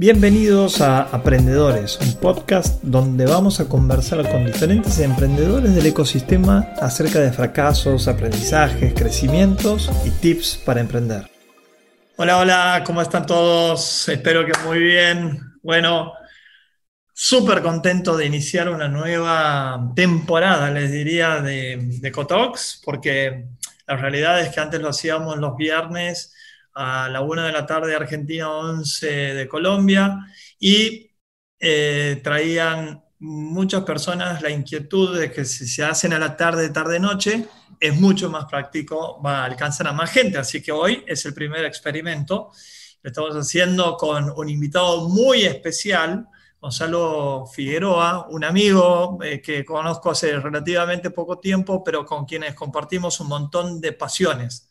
Bienvenidos a Aprendedores, un podcast donde vamos a conversar con diferentes emprendedores del ecosistema acerca de fracasos, aprendizajes, crecimientos y tips para emprender. Hola, hola, ¿cómo están todos? Espero que muy bien. Bueno, súper contento de iniciar una nueva temporada, les diría, de, de Cotox, porque la realidad es que antes lo hacíamos los viernes a la 1 de la tarde de Argentina, 11 de Colombia, y eh, traían muchas personas la inquietud de que si se hacen a la tarde, tarde-noche, es mucho más práctico, va a alcanzar a más gente. Así que hoy es el primer experimento. Lo estamos haciendo con un invitado muy especial, Gonzalo Figueroa, un amigo eh, que conozco hace relativamente poco tiempo, pero con quienes compartimos un montón de pasiones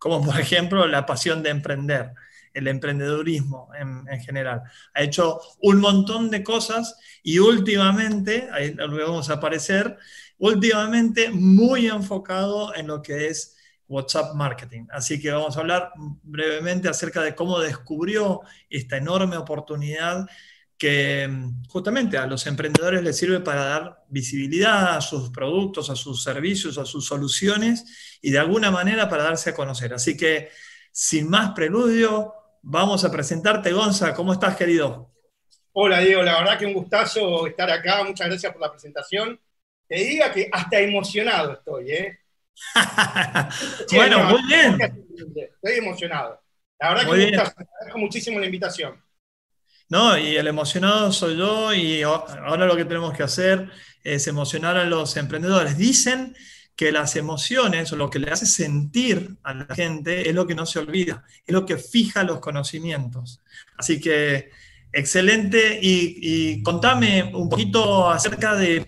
como por ejemplo la pasión de emprender, el emprendedurismo en, general. Ha hecho un montón de cosas y últimamente, ahí lo vamos a aparecer, últimamente muy enfocado en lo que es WhatsApp Marketing. Así que vamos a hablar brevemente acerca de cómo descubrió esta enorme oportunidad que mm, justamente a los emprendedores les sirve para dar visibilidad a sus productos, a sus servicios, a sus soluciones y de alguna manera para darse a conocer. Así que, sin más preludio, vamos a presentarte, Gonza. ¿Cómo estás, querido? Hola, Diego. La verdad que un gustazo estar acá. Muchas gracias por la presentación. Te diga que hasta emocionado estoy, ¿eh? bueno, muy bien. Estoy emocionado. La verdad que me gustazo. Agradezco muchísimo la invitación. No, y el emocionado soy yo y ahora lo que tenemos que hacer es emocionar a los emprendedores. Dicen que las emociones o lo que le hace sentir a la gente es lo que no se olvida, es lo que fija los conocimientos. Así que excelente y, contame un poquito acerca de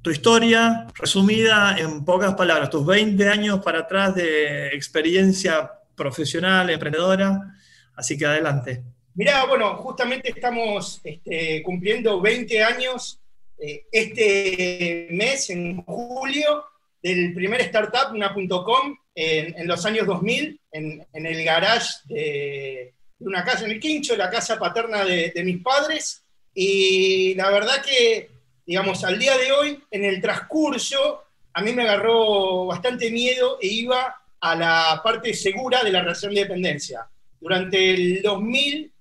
tu historia resumida en pocas palabras, tus 20 años para atrás de experiencia profesional, emprendedora. Así que adelante. Mirá, bueno, justamente estamos este, cumpliendo 20 años eh, este mes, en julio, del primer startup, una.com, en, en, los años 2000, en, el garage de, una casa en el Quincho, la casa paterna de, de mis padres. Y la verdad que, digamos, al día de hoy, en el transcurso, a mí me agarró bastante miedo e iba a la parte segura de la relación de dependencia. Durante el 2000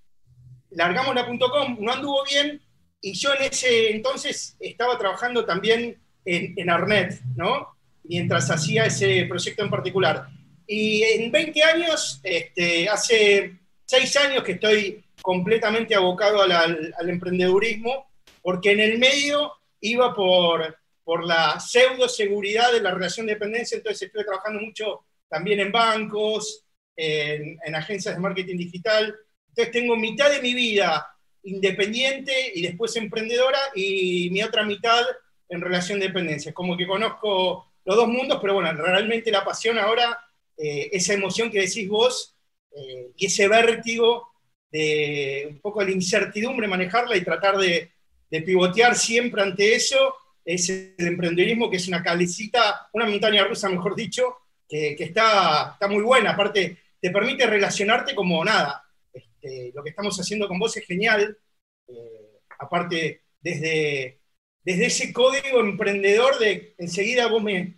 largamos la.com, no anduvo bien, y yo en ese entonces estaba trabajando también en, Arnet, ¿no? Mientras hacía ese proyecto en particular. Y en 20 años, este, hace 6 años que estoy completamente abocado al, al, emprendedurismo, porque en el medio iba por, por la pseudo seguridad de la relación de dependencia, entonces estuve trabajando mucho también en bancos, en agencias de marketing digital, entonces tengo mitad de mi vida independiente y después emprendedora y mi otra mitad en relación de dependencia. Como que conozco los dos mundos, pero bueno, realmente la pasión ahora, eh, esa emoción que decís vos eh, y ese vértigo de un poco la incertidumbre, manejarla y tratar de, pivotear siempre ante eso, es el emprendedorismo, que es una calecita, una montaña rusa, mejor dicho, que, que está, está muy buena. Aparte, te permite relacionarte como nada, este, lo que estamos haciendo con vos es genial. Eh, aparte, desde, desde ese código emprendedor de enseguida vos me,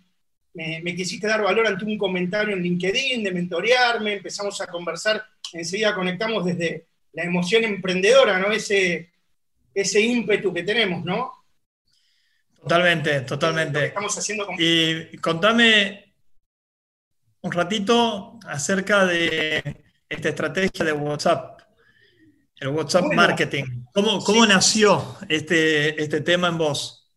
me, quisiste dar valor ante un comentario en LinkedIn, de mentorearme, empezamos a conversar, enseguida conectamos desde la emoción emprendedora, ¿no? Ese, ese ímpetu que tenemos, ¿no? Totalmente, totalmente. estamos haciendo Y contame un ratito acerca de esta estrategia de WhatsApp el WhatsApp Marketing. ¿Cómo, cómo nació este, este tema en vos?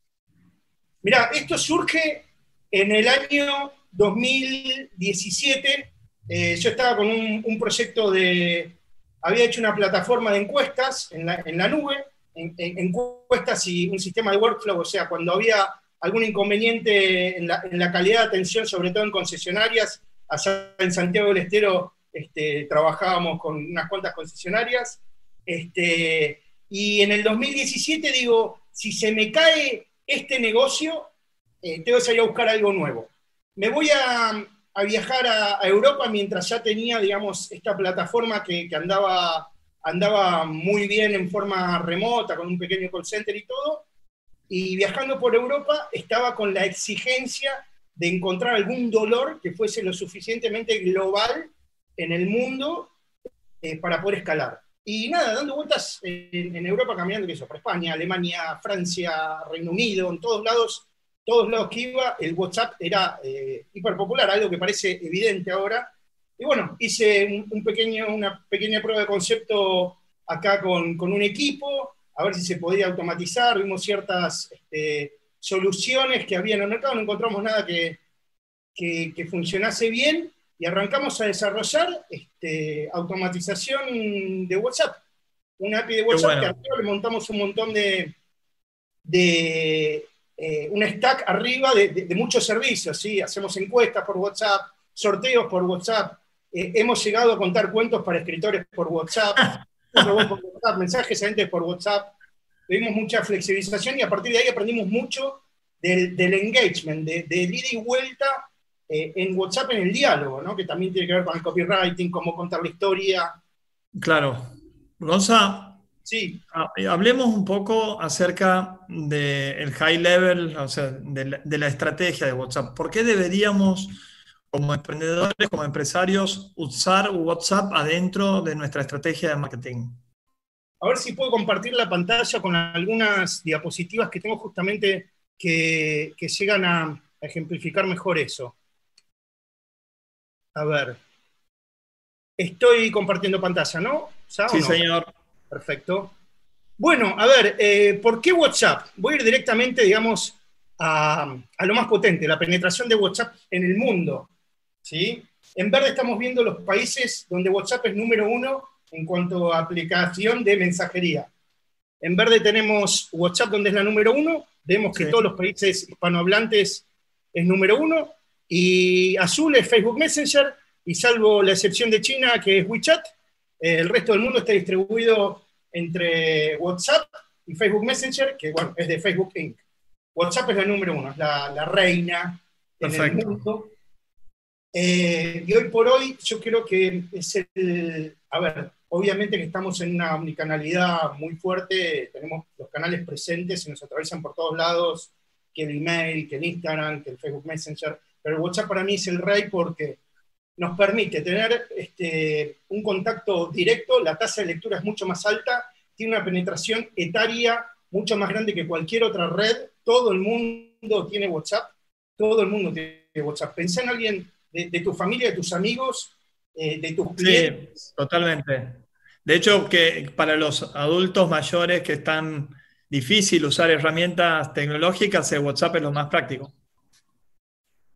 Mira, esto surge en el año 2017. Eh, yo estaba con un, proyecto de... Había hecho una plataforma de encuestas en la, en la nube, en, encuestas y un sistema de workflow, o sea, cuando había algún inconveniente en la, en la calidad de atención, sobre todo en concesionarias, allá en Santiago del Estero este, trabajábamos con unas cuantas concesionarias, este, y en el 2017 digo, si se me cae este negocio, eh, tengo que salir a buscar algo nuevo. Me voy a, viajar a, Europa mientras ya tenía, digamos, esta plataforma que, andaba andaba muy bien en forma remota, con un pequeño call center y todo, y viajando por Europa estaba con la exigencia de encontrar algún dolor que fuese lo suficientemente global en el mundo eh, para poder escalar. Y nada, dando vueltas en, Europa, caminando, que eso, por España, Alemania, Francia, Reino Unido, en todos lados, todos lados que iba, el WhatsApp era eh, hiper popular, algo que parece evidente ahora. Y bueno, hice un, pequeño, una pequeña prueba de concepto acá con, con, un equipo, a ver si se podía automatizar, vimos ciertas este, soluciones que había en el mercado, no encontramos nada que, que, funcionase bien y arrancamos a desarrollar este, automatización de WhatsApp. Una API de WhatsApp que arriba le montamos un montón de, de eh, un stack arriba de, muchos servicios, ¿sí? hacemos encuestas por WhatsApp, sorteos por WhatsApp, eh, hemos llegado a contar cuentos para escritores por WhatsApp, por WhatsApp mensajes a gente por WhatsApp, tuvimos mucha flexibilización y a partir de ahí aprendimos mucho del, engagement, de, de ida y vuelta eh, en WhatsApp en el diálogo, ¿no? que también tiene que ver con el copywriting, cómo contar la historia. Claro. Gonza, sí. Eh, hablemos un poco acerca del high level, o sea, de la, de la estrategia de WhatsApp. ¿Por qué deberíamos como emprendedores, como empresarios, usar WhatsApp adentro de nuestra estrategia de marketing? A ver si puedo compartir la pantalla con algunas diapositivas que tengo justamente que, llegan a, ejemplificar mejor eso. A ver. Estoy compartiendo pantalla, ¿no? Sí, señor. Perfecto. Bueno, a ver, eh, ¿por qué WhatsApp? Voy a ir directamente, digamos, a, a, lo más potente, la penetración de WhatsApp en el mundo. ¿sí? En verde estamos viendo los países donde WhatsApp es número uno en cuanto a aplicación de mensajería. En verde tenemos WhatsApp, donde es la número uno. Vemos que todos los países hispanohablantes es número uno. Y azul es Facebook Messenger. Y salvo la excepción de China, que es WeChat, eh, el resto del mundo está distribuido entre WhatsApp y Facebook Messenger, que bueno, es de Facebook Inc. WhatsApp es la número uno, es la, reina en el mundo. Eh, y hoy por hoy yo creo que es el, a ver, Obviamente que estamos en una omnicanalidad muy fuerte, tenemos los canales presentes y nos atraviesan por todos lados, que el email, que el Instagram, que el Facebook Messenger, pero el WhatsApp para mí es el rey porque nos permite tener este, un contacto directo, la tasa de lectura es mucho más alta, tiene una penetración etaria mucho más grande que cualquier otra red, todo el mundo tiene WhatsApp, todo el mundo tiene WhatsApp. Pensá en alguien de, tu familia, de tus amigos, eh, de tus clientes. Sí, totalmente. De hecho, que para los adultos mayores que están difícil usar herramientas tecnológicas, el WhatsApp es lo más práctico.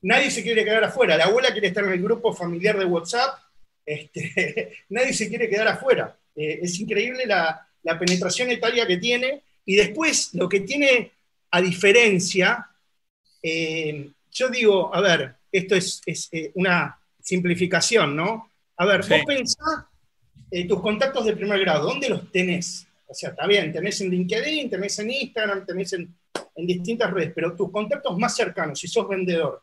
Nadie se quiere quedar afuera. La abuela quiere estar en el grupo familiar de WhatsApp. Este, nadie se quiere quedar afuera. Eh, es increíble la, penetración etaria que tiene. Y después, lo que tiene a diferencia, eh, yo digo, a ver, esto es, eh, una simplificación, ¿no? A ver, vos pensás eh, tus contactos de primer grado, ¿dónde los tenés? O sea, está bien, tenés en LinkedIn, tenés en Instagram, tenés en, distintas redes, pero tus contactos más cercanos, si sos vendedor.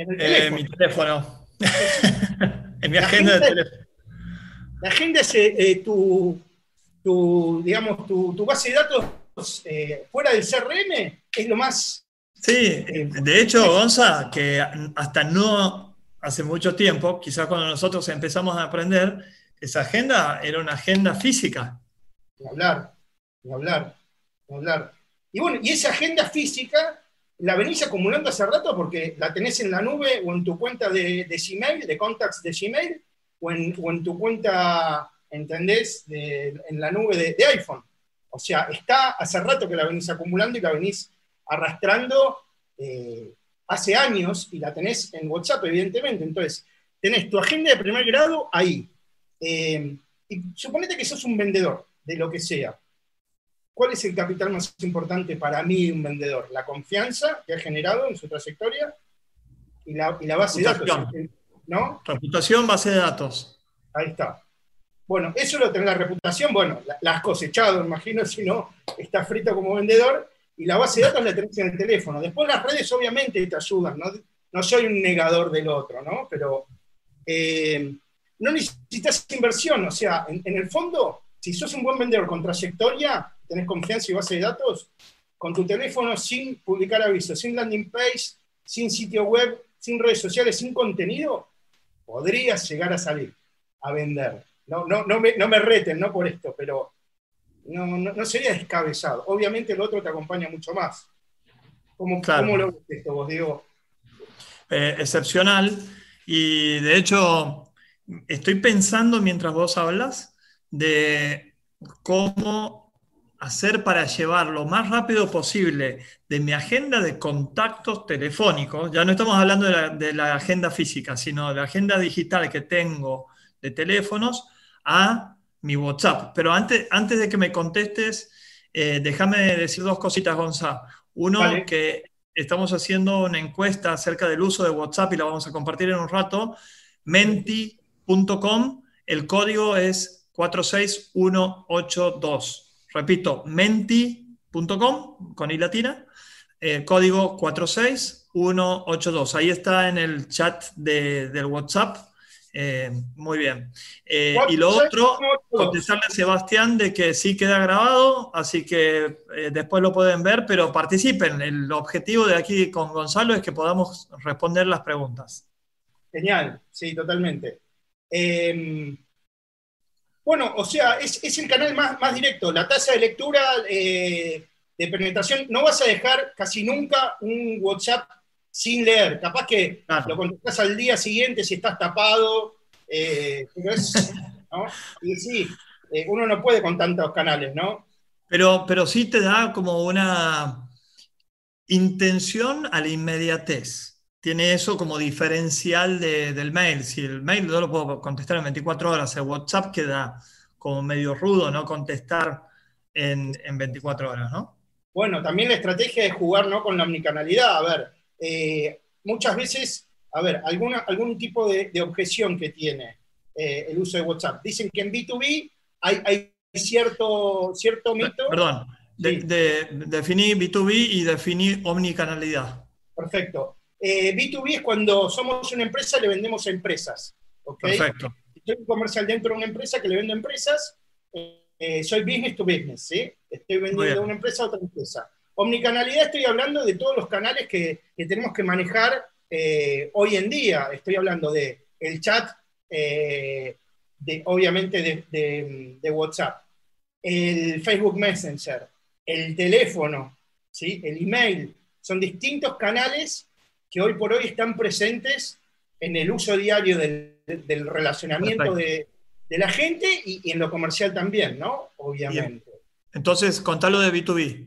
En el eh, mi teléfono. en mi agenda, de teléfono. La agenda es eh, tu, digamos, tu, base de datos fuera del CRM, es lo más... Sí, de hecho, Gonza, que hasta no hace mucho tiempo, quizás cuando nosotros empezamos a aprender, esa agenda era una agenda física. Ni hablar, ni hablar, ni hablar. Y bueno, y esa agenda física la venís acumulando hace rato porque la tenés en la nube o en tu cuenta de, de Gmail, de contacts de Gmail, o en, tu cuenta, ¿entendés?, en la nube de, iPhone. O sea, está hace rato que la venís acumulando y la venís arrastrando eh, hace años y la tenés en WhatsApp, evidentemente. Entonces, tenés tu agenda de primer grado ahí. Eh, y suponete que sos un vendedor de lo que sea. ¿Cuál es el capital más importante para mí de un vendedor? La confianza que ha generado en su trayectoria y la, base de datos. ¿no? Reputación, base de datos. Ahí está. Bueno, eso lo tenés la reputación, bueno, la, has cosechado, imagino, si no, estás frito como vendedor, y la base de datos la tenés en el teléfono. Después las redes obviamente te ayudan, no, no soy un negador del otro, ¿no? Pero, eh, no necesitas inversión, o sea, en, el fondo, si sos un buen vendedor con trayectoria, tenés confianza y base de datos, con tu teléfono sin publicar avisos, sin landing page, sin sitio web, sin redes sociales, sin contenido, podrías llegar a salir a vender. No, no, no, me, no me reten, no por esto, pero no, no, sería descabezado. Obviamente el otro te acompaña mucho más. ¿Cómo, ¿cómo lo ves esto vos, Diego? Eh, excepcional. Y de hecho, estoy pensando mientras vos hablas de cómo hacer para llevar lo más rápido posible de mi agenda de contactos telefónicos, ya no estamos hablando de la, agenda física, sino de la agenda digital que tengo de teléfonos, a mi WhatsApp. Pero antes, antes de que me contestes, eh, déjame decir dos cositas, Gonza. Uno, que estamos haciendo una encuesta acerca del uso de WhatsApp y la vamos a compartir en un rato. Menti.com, el código es 46182. Repito, menti.com con i latina, eh, código 46182. Ahí está en el chat del WhatsApp eh, muy bien. Eh, y lo otro, contestarle a Sebastián de que sí queda grabado, así que eh, después lo pueden ver, pero participen. El objetivo de aquí con Gonzalo es que podamos responder las preguntas. Genial, sí, totalmente. Bueno, o sea, es, el canal más, más, directo. La tasa de lectura de penetración, no vas a dejar casi nunca un WhatsApp sin leer. Capaz que lo contestas al día siguiente si estás tapado. Eh, y sí, eh, uno no puede con tantos canales, ¿no? Pero, pero sí te da como una intención a la inmediatez. Tiene eso como diferencial del mail. Si el mail no lo puedo contestar en 24 horas, el WhatsApp queda como medio rudo, ¿no? Contestar en, en 24 horas, ¿no? Bueno, también la estrategia es jugar ¿no? con la omnicanalidad. A ver, eh, muchas veces, a ver, alguna, algún tipo de, objeción que tiene eh, el uso de WhatsApp. Dicen que en B2B hay, cierto, cierto mito. Perdón, definí B2B y definí omnicanalidad. Perfecto. B2B eh, es cuando somos una empresa le vendemos a empresas. Perfecto. Estoy un comercial dentro de una empresa que le vendo a empresas. soy business to business, ¿sí? Estoy vendiendo de una empresa a otra empresa. Omnicanalidad estoy hablando de todos los canales que, tenemos que manejar eh, hoy en día. Estoy hablando de el chat, eh, de, obviamente de, WhatsApp, el Facebook Messenger, el teléfono, ¿sí? el email. Son distintos canales que hoy por hoy están presentes en el uso diario del, relacionamiento de, la gente y, en lo comercial también, ¿no? Obviamente. Entonces, contalo de B2B.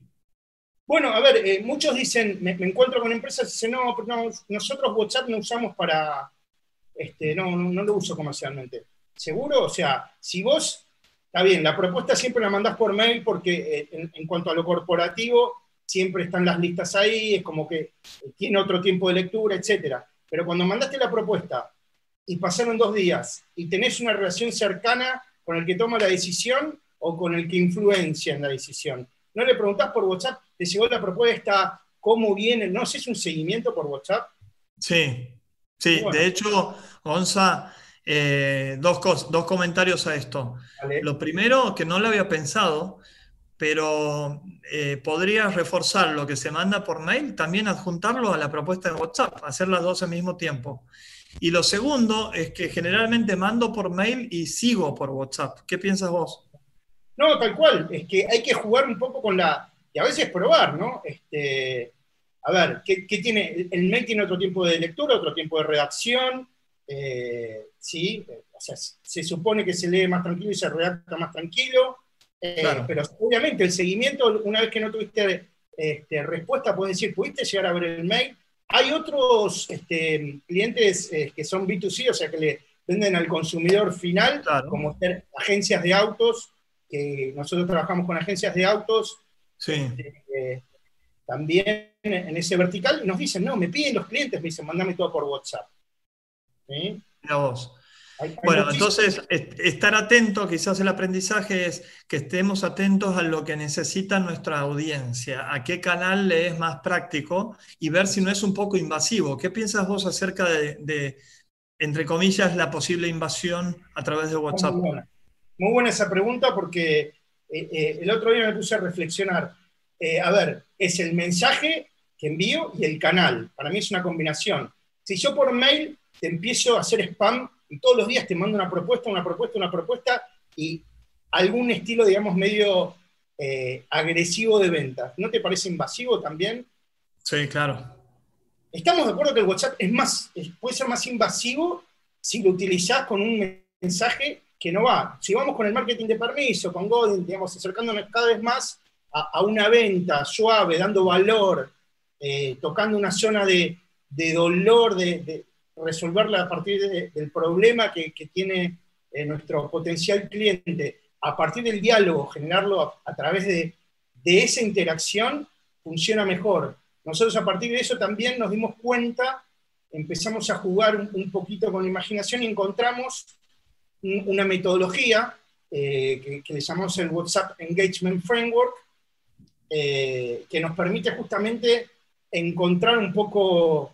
Bueno, a ver, eh, muchos dicen, me, encuentro con empresas y dicen, no, no, nosotros WhatsApp no usamos para, este, no, no, lo uso comercialmente. ¿Seguro? O sea, si vos, está bien, la propuesta siempre la mandás por mail porque eh, en, cuanto a lo corporativo, siempre están las listas ahí, es como que tiene otro tiempo de lectura, etc. Pero cuando mandaste la propuesta y pasaron dos días y tenés una relación cercana con el que toma la decisión o con el que influencia en la decisión, no le preguntás por WhatsApp, te llegó la propuesta, cómo viene, no sé, es un seguimiento por WhatsApp. Sí, sí, de hecho, Gonza, eh, dos, dos comentarios a esto. Lo primero, que no lo había pensado, pero eh, podrías reforzar lo que se manda por mail, también adjuntarlo a la propuesta de WhatsApp, hacer las dos al mismo tiempo. Y lo segundo es que generalmente mando por mail y sigo por WhatsApp. ¿Qué piensas vos? No, tal cual, es que hay que jugar un poco con la, y a veces probar, ¿no? Este, a ver, ¿qué, tiene? El mail tiene otro tiempo de lectura, otro tiempo de redacción, eh, ¿sí? O sea, se supone que se lee más tranquilo y se redacta más tranquilo, eh, pero obviamente el seguimiento, una vez que no tuviste este, respuesta, puedes decir, ¿pudiste llegar a ver el mail? Hay otros este, clientes eh, que son B2C, o sea, que le venden al consumidor final, como ser agencias de autos, que nosotros trabajamos con agencias de autos, este, también en ese vertical, nos dicen, no, me piden los clientes, me dicen, mándame todo por WhatsApp. Bueno, entonces estar atento, quizás el aprendizaje es que estemos atentos a lo que necesita nuestra audiencia, a qué canal le es más práctico y ver si no es un poco invasivo. ¿Qué piensas vos acerca de entre comillas, la posible invasión a través de WhatsApp? Muy buena, esa pregunta porque eh, eh, el otro día me puse a reflexionar. Eh, a ver, es el mensaje que envío y el canal. Para mí es una combinación. Si yo por mail te empiezo a hacer spam y todos los días te mando una propuesta, una propuesta, una propuesta y algún estilo, digamos, medio agresivo de venta, ¿no te parece invasivo también? Sí, claro. Estamos de acuerdo que el WhatsApp es más, puede ser más invasivo si lo utilizás con un mensaje que no va. Si vamos con el marketing de permiso, con Godin, digamos, acercándonos cada vez más a, una venta suave, dando valor, eh, tocando una zona de, dolor, de, resolverla a partir del problema que, tiene eh, nuestro potencial cliente, a partir del diálogo, generarlo a, través de, esa interacción, funciona mejor. Nosotros a partir de eso también nos dimos cuenta, empezamos a jugar un, poquito con la imaginación y encontramos una metodología eh, que, le llamamos el WhatsApp Engagement Framework, eh, que nos permite justamente encontrar un poco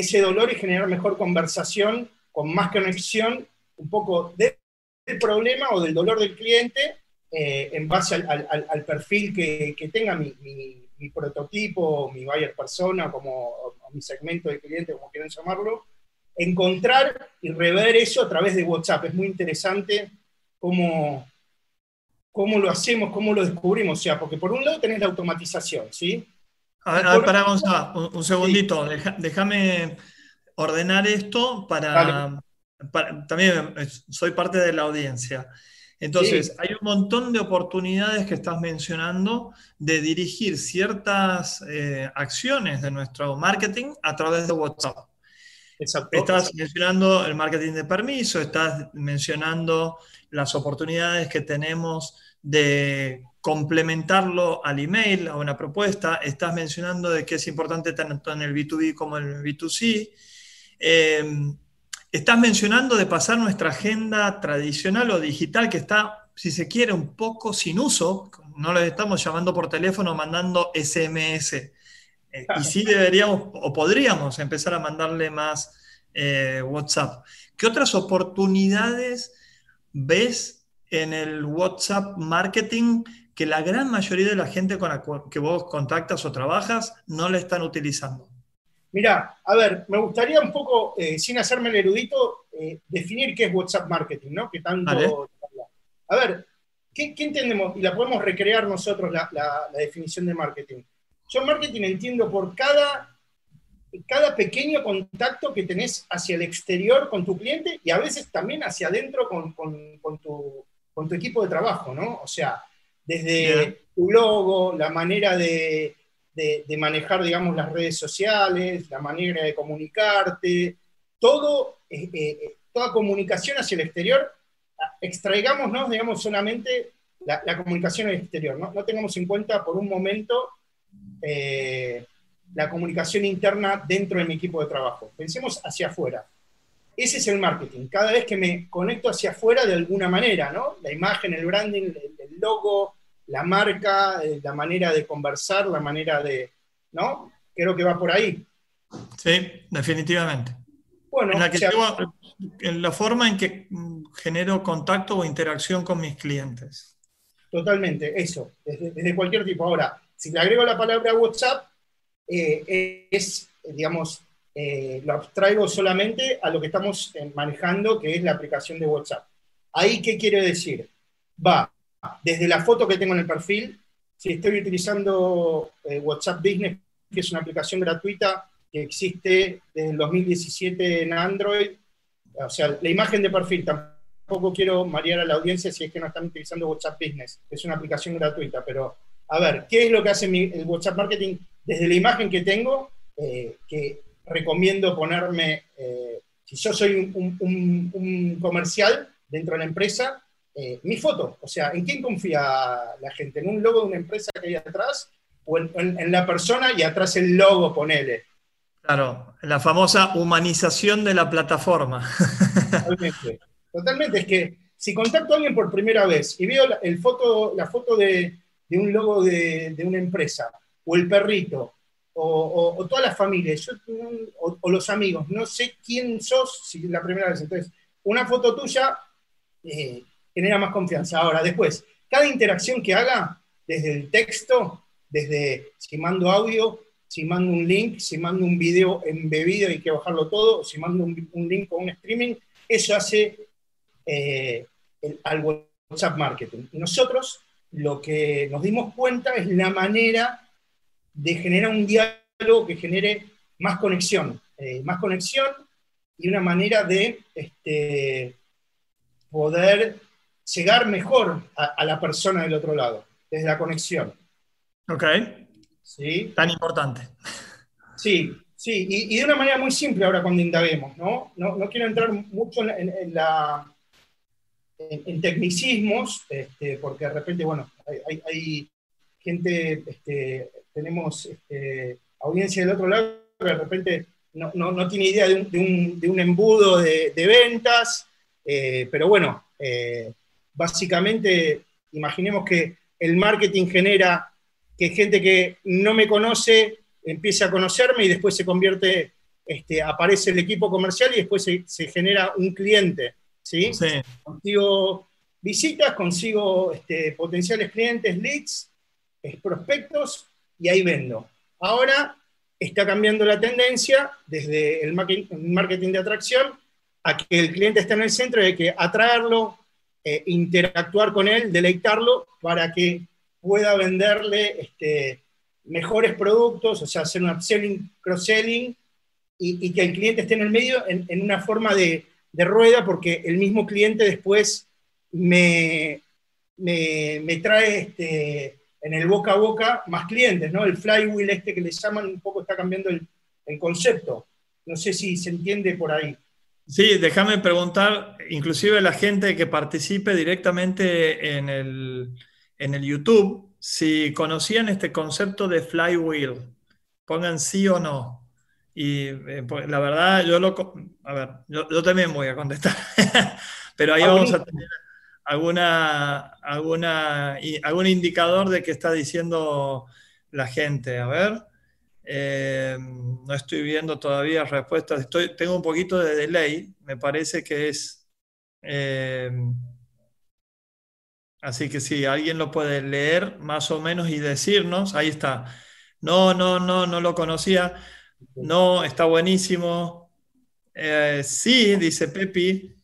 ese dolor y generar mejor conversación, con más conexión, un poco del problema o del dolor del cliente eh, en base al, perfil que, tenga mi prototipo, mi buyer persona, como mi segmento de cliente, como quieran llamarlo, encontrar y rever eso a través de WhatsApp. Es muy interesante cómo, cómo lo hacemos, cómo lo descubrimos. O sea, porque por un lado tenés la automatización, ¿sí? A ver, a ver pará, un, segundito. Déjame ordenar esto para, para, También soy parte de la audiencia. Entonces, hay un montón de oportunidades que estás mencionando de dirigir ciertas eh, acciones de nuestro marketing a través de WhatsApp. Estás mencionando el marketing de permiso, estás mencionando las oportunidades que tenemos de complementarlo al email, a una propuesta, estás mencionando de que es importante tanto en el B2B como en el B2C. Estás mencionando de pasar nuestra agenda tradicional o digital que está, si se quiere, un poco sin uso. No lo estamos llamando por teléfono, mandando SMS. Eh, y sí deberíamos o podríamos empezar a mandarle más eh, WhatsApp. ¿Qué otras oportunidades ves en el WhatsApp marketing que la gran mayoría de la gente con la que vos contactas o trabajas no le están utilizando? Mira, a ver, me gustaría un poco, eh, sin hacerme el erudito, eh, definir qué es WhatsApp Marketing, ¿no? Que tanto. A ver, ¿qué, entendemos? Y la podemos recrear nosotros la, definición de marketing. Yo marketing entiendo por cada, cada pequeño contacto que tenés hacia el exterior con tu cliente y a veces también hacia adentro con, tu, con tu equipo de trabajo, ¿no? O sea, desde tu logo, la manera de de, manejar, digamos, las redes sociales, la manera de comunicarte, todo, eh, eh, toda comunicación hacia el exterior, extraigámonos, digamos, solamente la, comunicación al exterior, ¿no? no tengamos en cuenta por un momento eh, la comunicación interna dentro de mi equipo de trabajo. Pensemos hacia afuera. Ese es el marketing. Cada vez que me conecto hacia afuera de alguna manera, ¿no? La imagen, el branding, el logo, la marca, eh, la manera de conversar, la manera de, ¿no? Creo que va por ahí. Sí, definitivamente. Bueno, en la, en la forma en que genero contacto o interacción con mis clientes. Totalmente, eso, desde, cualquier tipo. Ahora, si le agrego la palabra WhatsApp, eh, es, digamos, eh, lo abstraigo solamente a lo que estamos manejando, que es la aplicación de WhatsApp. Ahí, ¿qué quiere decir? Va desde la foto que tengo en el perfil, si estoy utilizando eh, WhatsApp Business, que es una aplicación gratuita que existe desde el 2017 en Android, o sea, la imagen de perfil, tampoco quiero marear a la audiencia si es que no están utilizando WhatsApp Business, es una aplicación gratuita, pero a ver, ¿qué es lo que hace el WhatsApp Marketing? Desde la imagen que tengo, eh, que recomiendo ponerme, eh, si yo soy un comercial dentro de la empresa, eh, mi foto. O sea, ¿en quién confía la gente? ¿En un logo de una empresa que hay atrás? ¿O en, la persona y atrás el logo, ponele? Claro, la famosa humanización de la plataforma. Totalmente. Totalmente. Es que si contacto a alguien por primera vez y veo la, el foto, la foto de, un logo de, una empresa o el perrito, o, todas las familias, o, los amigos, no sé quién sos si la primera vez. Entonces, una foto tuya eh, genera más confianza. Ahora, después, cada interacción que haga, desde el texto, desde si mando audio, si mando un link, si mando un video embebido y hay que bajarlo todo, o si mando un, link con un streaming, eso hace eh, al WhatsApp marketing. Y nosotros lo que nos dimos cuenta es la manera de generar un diálogo que genere más conexión, eh, más conexión y una manera de este, poder llegar mejor a, la persona del otro lado, desde la conexión. Ok. ¿Sí? Tan importante. Sí, sí, y, de una manera muy simple ahora cuando indaguemos, ¿no? No, quiero entrar mucho en, la, en, tecnicismos, este, porque de repente, bueno, hay, gente, este, tenemos este, audiencia del otro lado que de repente no, tiene idea de un, embudo de, ventas, eh, pero bueno, eh, básicamente imaginemos que el marketing genera que gente que no me conoce empiece a conocerme y después se convierte, este, aparece el equipo comercial y después se, genera un cliente. ¿sí? Consigo visitas, consigo este, potenciales clientes, leads, prospectos y ahí vendo. Ahora está cambiando la tendencia desde el marketing de atracción a que el cliente está en el centro y hay que atraerlo, eh, interactuar con él, deleitarlo para que pueda venderle este, mejores productos, o sea, hacer un upselling, cross-selling y, que el cliente esté en el medio en, una forma de, rueda porque el mismo cliente después me, me, trae este, en el boca a boca más clientes, ¿no? El flywheel este que le llaman un poco está cambiando el, concepto. No sé si se entiende por ahí. Sí, déjame preguntar, inclusive a la gente que participe directamente en el, en el YouTube, si conocían este concepto de flywheel. Pongan sí o no. Y eh, pues, la verdad, yo lo... A ver, yo, también voy a contestar. Pero ahí vamos a tener alguna, alguna, algún indicador de qué está diciendo la gente. A ver, eh, no estoy viendo todavía respuestas. Estoy, tengo un poquito de delay, me parece que es... Eh, así que si alguien lo puede leer más o menos y decirnos, ahí está. No, no, no, no lo conocía. No, está buenísimo. Eh, sí, dice Pepi.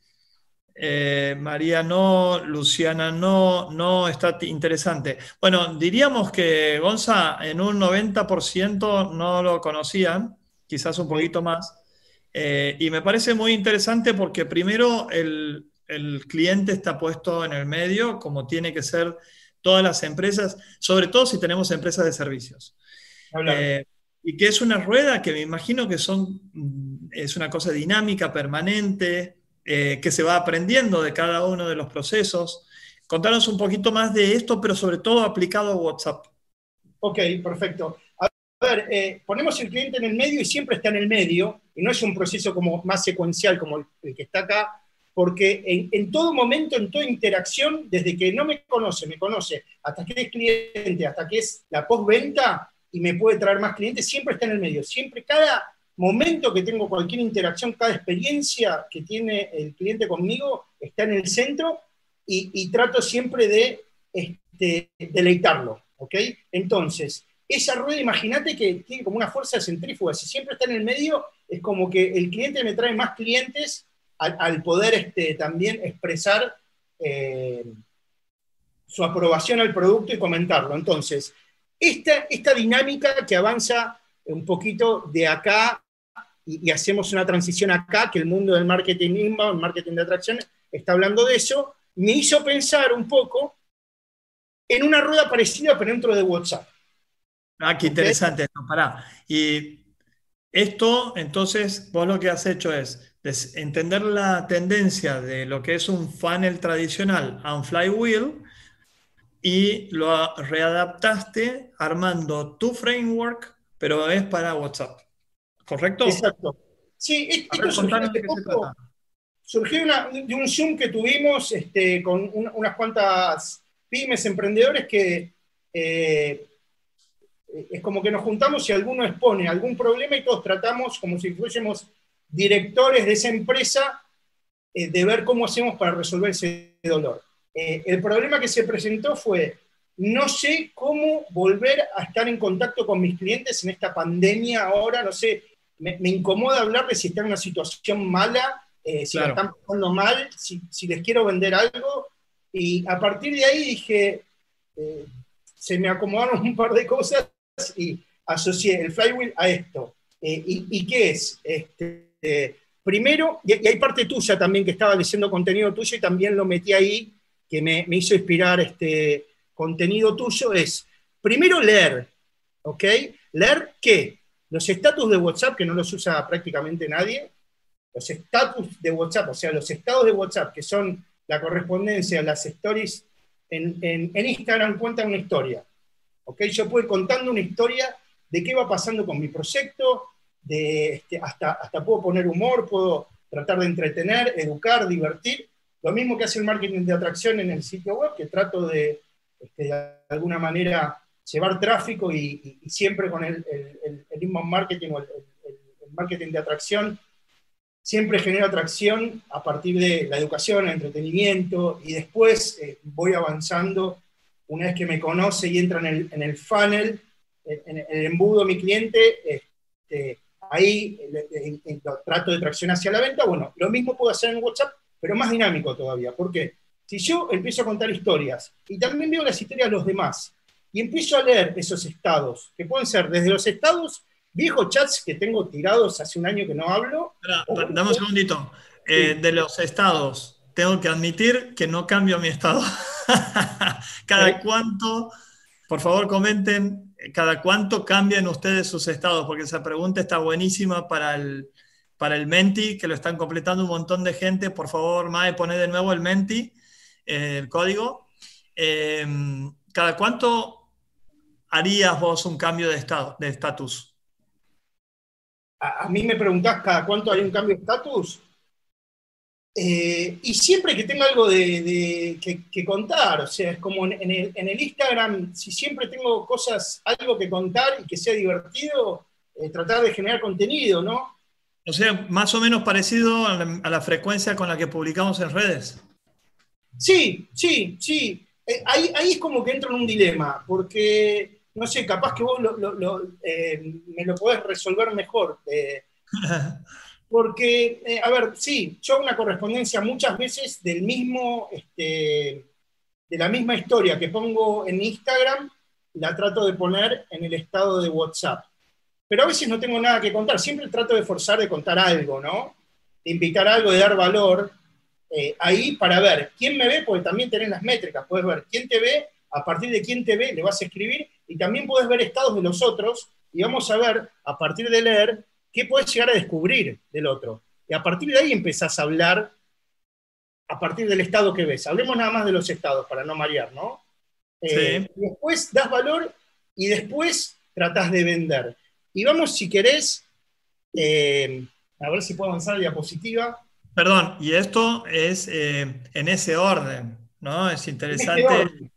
Eh, María no, Luciana no, no está interesante. Bueno, diríamos que Gonza en un 90% no lo conocían, quizás un poquito más. Eh, y me parece muy interesante porque primero el, cliente está puesto en el medio, como tiene que ser todas las empresas, sobre todo si tenemos empresas de servicios. Eh, y que es una rueda que me imagino que son, es una cosa dinámica, permanente, eh, que se va aprendiendo de cada uno de los procesos. Contanos un poquito más de esto, pero sobre todo aplicado a WhatsApp. Ok, perfecto. A ver, eh, ponemos el cliente en el medio y siempre está en el medio, y no es un proceso como más secuencial como el, que está acá, porque en, todo momento, en toda interacción, desde que no me conoce, me conoce, hasta que es cliente, hasta que es la postventa y me puede traer más clientes, siempre está en el medio. Siempre, cada momento que tengo cualquier interacción, cada experiencia que tiene el cliente conmigo está en el centro y, trato siempre de este, deleitarlo, ¿ok? Entonces, esa rueda, imagínate que tiene como una fuerza centrífuga, si siempre está en el medio, es como que el cliente me trae más clientes al, poder este, también expresar eh, su aprobación al producto y comentarlo. Entonces, esta, esta dinámica que avanza un poquito de acá y, hacemos una transición acá, que el mundo del marketing inbound, marketing de atracción, está hablando de eso, me hizo pensar un poco en una rueda parecida, pero dentro de WhatsApp. Ah, qué interesante. pará. Y esto, entonces, vos lo que has hecho es entender la tendencia de lo que es un funnel tradicional a un flywheel y lo readaptaste armando tu framework, pero es para WhatsApp. ¿Correcto? Exacto. Sí, esto surgió, de un Zoom que tuvimos este, con unas cuantas pymes emprendedores que eh, es como que nos juntamos y alguno expone algún problema y todos tratamos como si fuésemos directores de esa empresa eh, de ver cómo hacemos para resolver ese dolor. Eh, el problema que se presentó fue, no sé cómo volver a estar en contacto con mis clientes en esta pandemia ahora, no sé, me, incomoda hablar de si están en una situación mala, si la están pasando mal, si, si, les quiero vender algo. Y a partir de ahí dije, se me acomodaron un par de cosas y asocié el flywheel a esto. Eh, y, qué es? Este, primero, y, hay parte tuya también que estaba leyendo contenido tuyo y también lo metí ahí, que me, hizo inspirar este contenido tuyo, es primero leer, ¿ok? Leer qué? Los estatus de WhatsApp, que no los usa prácticamente nadie, los estatus de WhatsApp, o sea, los estados de WhatsApp, que son la correspondencia, las stories en, en Instagram cuentan una historia. Yo puedo ir contando una historia de qué va pasando con mi proyecto, de, este, hasta, hasta puedo poner humor, puedo tratar de entretener, educar, divertir. Lo mismo que hace el marketing de atracción en el sitio web, que trato de, de alguna manera, llevar tráfico y, siempre con el, el, marketing o el, marketing de atracción, siempre genero atracción a partir de la educación, el entretenimiento, y después eh, voy avanzando una vez que me conoce y entra en el, funnel, en, el embudo mi cliente, este, ahí trato de tracción hacia la venta. Bueno, lo mismo puedo hacer en WhatsApp, pero más dinámico todavía. porque Si yo empiezo a contar historias y también veo las historias de los demás y empiezo a leer esos estados, que pueden ser desde los estados, viejos chats que tengo tirados hace un año que no hablo. dame un segundito. Eh, de los estados, tengo que admitir que no cambio mi estado. cada cuánto, por favor comenten, cada cuánto cambian ustedes sus estados, porque esa pregunta está buenísima para el, para el Menti, que lo están completando un montón de gente. Por favor, Mae, pone de nuevo el Menti, eh, el código. Eh, ¿Cada cuánto harías vos un cambio de estado, de estatus? A, a, mí me preguntás cada cuánto haría un cambio de estatus. Eh, y siempre que tengo algo de, que, contar, o sea, es como en, el, Instagram, si siempre tengo cosas, algo que contar y que sea divertido, eh, tratar de generar contenido, ¿no? O sea, más o menos parecido a la, frecuencia con la que publicamos en redes. Sí, sí, sí. Eh, ahí, ahí, es como que entro en un dilema, porque, no sé, capaz que vos me lo podés resolver mejor. Porque, eh, a ver, sí, yo una correspondencia muchas veces del mismo, este, de la misma historia que pongo en Instagram, la trato de poner en el estado de WhatsApp. Pero a veces no tengo nada que contar, siempre trato de forzar de contar algo, ¿no? De invitar algo, de dar valor eh, ahí para ver quién me ve, porque también tenés las métricas, puedes ver quién te ve, a partir de quién te ve le vas a escribir y también puedes ver estados de los otros y vamos a ver, a partir de leer, qué puedes llegar a descubrir del otro. Y a partir de ahí empezás a hablar a partir del estado que ves. Hablemos nada más de los estados para no marear, ¿no? Eh, después das valor y después tratás de vender. Y vamos, si querés, eh, a ver si puedo avanzar la diapositiva. Perdón, y esto es eh, en ese orden, ¿no? Es interesante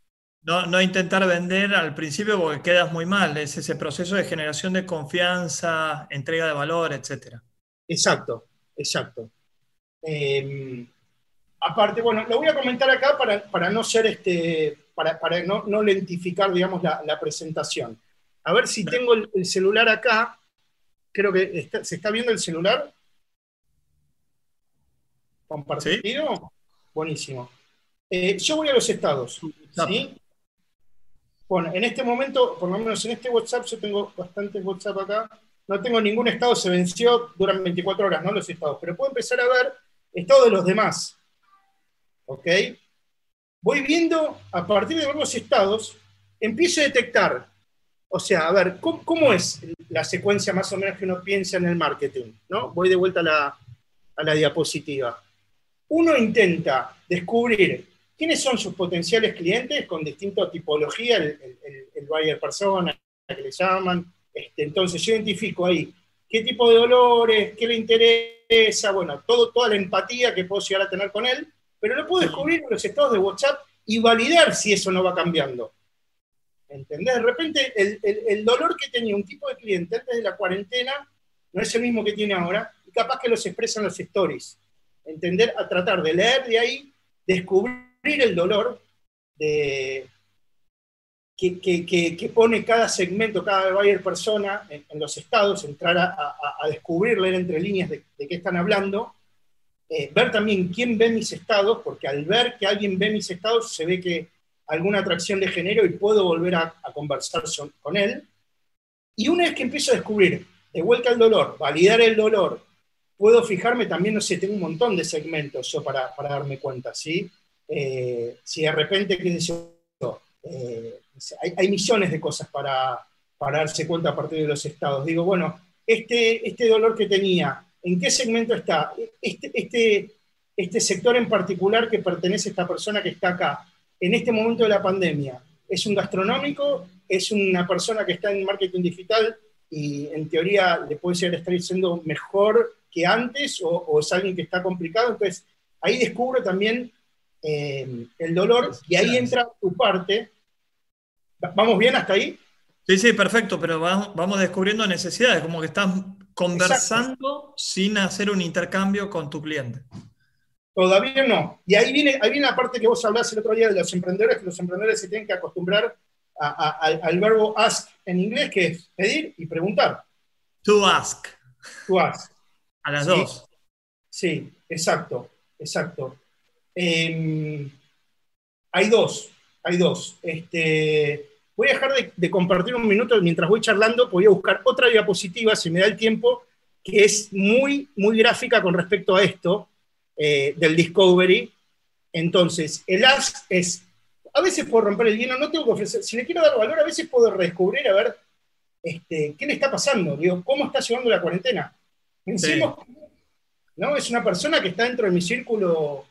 no, intentar vender al principio porque quedas muy mal, es ese proceso de generación de confianza, entrega de valor, etc. Exacto, exacto. Em, aparte, bueno, lo voy a comentar acá para, no ser este, para, no, lentificar, digamos, la, presentación. A ver si tengo el, celular acá. Creo que se está viendo el celular. ¿Compartido? Buenísimo. Eh, yo voy a los estados. ¿sí? Bueno, en este momento, por lo menos en este WhatsApp, yo tengo bastante WhatsApp acá, no tengo ningún estado, se venció, duran 24 horas, no los estados, pero puedo empezar a ver estado de los demás. ¿Ok? Voy viendo, a partir de ver los estados, empiezo a detectar, o sea, a ver, ¿cómo, es la secuencia más o menos que uno piensa en el marketing? ¿no? Voy de vuelta a la, a la diapositiva. Uno intenta descubrir quiénes son sus potenciales clientes con distinta tipología, el, el, buyer persona, que le llaman. Este, entonces yo identifico ahí qué tipo de dolores, qué le interesa, bueno, todo, toda la empatía que puedo llegar a tener con él, pero lo puedo descubrir en los estados de WhatsApp y validar si eso no va cambiando. ¿Entendés? De repente el, dolor que tenía un tipo de cliente antes de la cuarentena no es el mismo que tiene ahora, y capaz que los expresan los stories. Entender, a tratar de leer de ahí, descubrir el dolor de, que, pone cada segmento, cada buyer persona en, los estados, entrar a, descubrir, leer entre líneas de, qué están hablando, eh, ver también quién ve mis estados, porque al ver que alguien ve mis estados se ve que alguna atracción de género y puedo volver a, conversar con él. Y una vez que empiezo a descubrir de vuelta el dolor, validar el dolor, puedo fijarme también, no sé, tengo un montón de segmentos yo para, darme cuenta, ¿sí? Eh, si de repente, qué sé yo, eh, hay, millones de cosas para, para, darse cuenta a partir de los estados. Digo, bueno, este, este dolor que tenía, ¿en qué segmento está? Este, este, este sector en particular que pertenece a esta persona que está acá, en este momento de la pandemia, ¿es un gastronómico? ¿Es una persona que está en marketing digital y en teoría le puede ser estar siendo mejor que antes o, es alguien que está complicado? Entonces, ahí descubro también eh, el dolor y ahí entra tu parte. ¿Vamos bien hasta ahí? Sí, sí, perfecto, pero vamos descubriendo necesidades, como que estás conversando sin hacer un intercambio con tu cliente. Todavía no. Y ahí viene, ahí viene la parte que vos hablás el otro día de los emprendedores, que los emprendedores se tienen que acostumbrar al verbo ask en inglés, que es pedir y preguntar. To ask. To ask. A las dos. Sí, exacto, exacto. Em, hay dos, hay dos. Este, voy a dejar de, compartir un minuto mientras voy charlando, voy a buscar otra diapositiva, si me da el tiempo, que es muy, muy gráfica con respecto a esto eh, del Discovery. Entonces, el ask es, a veces puedo romper el hielo, no tengo que ofrecer, si le quiero dar valor, a veces puedo redescubrir, a ver, este, qué le está pasando, digo, cómo está llevando la cuarentena. ¿No? Es una persona que está dentro de mi círculo.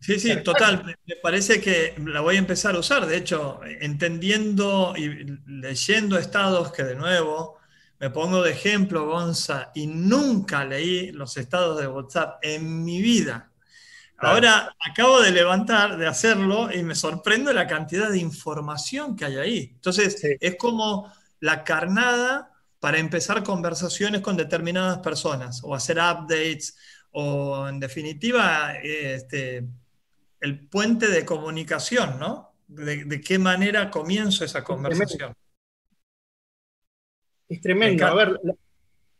Sí, sí, total. Me parece que la voy a empezar a usar. De hecho, entendiendo y leyendo estados que de nuevo me pongo de ejemplo, Gonza, y nunca leí los estados de WhatsApp en mi vida. Ahora acabo de levantar, de hacerlo, y me sorprende la cantidad de información que hay ahí. Entonces, es como la carnada para empezar conversaciones con determinadas personas, o hacer updates, o en definitiva, este, el puente de comunicación, ¿no? De, qué manera comienzo esa conversación. Es tremendo. A ver,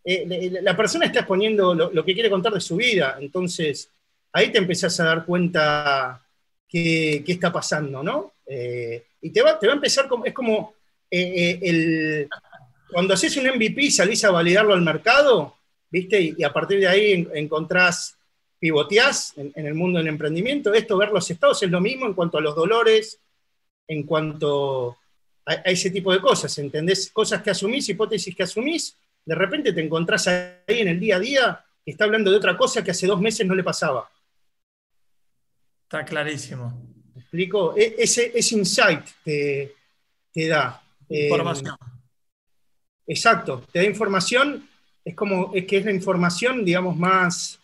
eh, la, persona está exponiendo lo, que quiere contar de su vida, entonces ahí te empezás a dar cuenta qué, está pasando, ¿no? Eh, y te va, te va a empezar como, es como eh, el, cuando haces un MVP y salís a validarlo al mercado, ¿viste? Y, a partir de ahí encontrás, pivoteás en, en, el mundo del emprendimiento. Esto, ver los estados, es lo mismo en cuanto a los dolores, en cuanto a, ese tipo de cosas, ¿entendés? Cosas que asumís, hipótesis que asumís, de repente te encontrás ahí en el día a día que está hablando de otra cosa que hace dos meses no le pasaba. Está clarísimo. ¿Me explico? E, ese, insight te, da. Información. Exacto, te da información, es como es que es la información, digamos, más,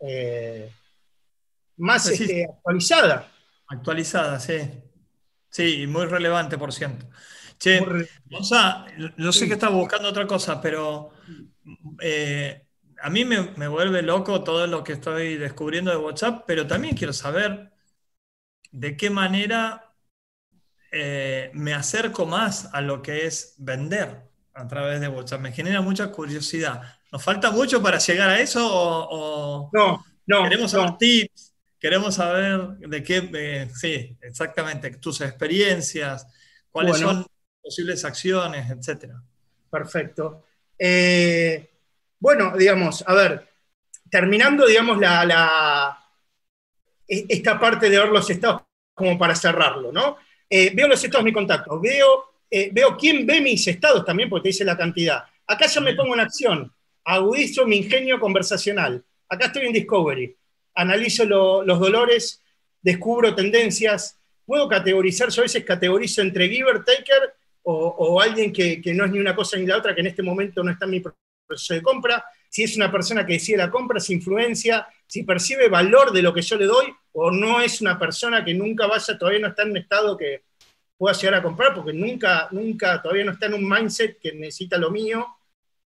eh, más este, actualizada. Actualizada, sí. Sí, muy relevante, por ciento. Che, yo sé que estás buscando otra cosa, pero eh, a mí me, vuelve loco todo lo que estoy descubriendo de WhatsApp, pero también quiero saber de qué manera eh, me acerco más a lo que es vender a través de WhatsApp. Me genera mucha curiosidad. ¿Nos falta mucho para llegar a eso o, no, no, queremos saber tips? Queremos saber de qué, sí, exactamente, tus experiencias, cuáles son posibles acciones, etcétera. Perfecto. Eh, bueno, digamos, a ver, terminando, digamos, la, e, esta parte de ver los estados como para cerrarlo, ¿no? Eh, veo los estados de mi contacto, veo, eh, veo quién ve mis estados también, porque te dice la cantidad. Acá ya me pongo en acción, agudizo mi ingenio conversacional. Acá estoy en Discovery analizo los dolores, descubro tendencias, puedo categorizar, yo a veces categorizo entre giver, taker o, alguien que, no es ni una cosa ni la otra, que en este momento no está en mi proceso de compra, si es una persona que decide la compra, si influencia, si percibe valor de lo que yo le doy, o no es una persona que nunca vaya, todavía no está en un estado que, pueda llegar a comprar, porque nunca, nunca, todavía no está en un mindset que necesita lo mío.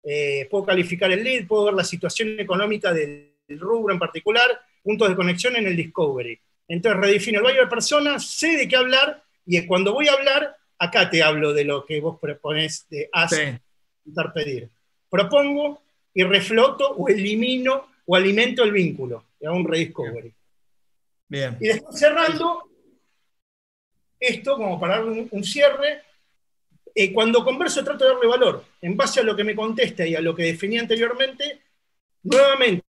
Eh, puedo calificar el lead, puedo ver la situación económica del, rubro en particular, puntos de conexión en el discovery. Entonces redefino el buyer persona, sé de qué hablar, y cuando voy a hablar, acá te hablo de lo que vos propones de hacer, intentar pedir. Propongo y refloto o elimino o alimento el vínculo, y hago un rediscovery. Bien. Y después cerrando, esto como para dar un, cierre, eh, cuando converso trato de darle valor. En base a lo que me contesta y a lo que definí anteriormente, nuevamente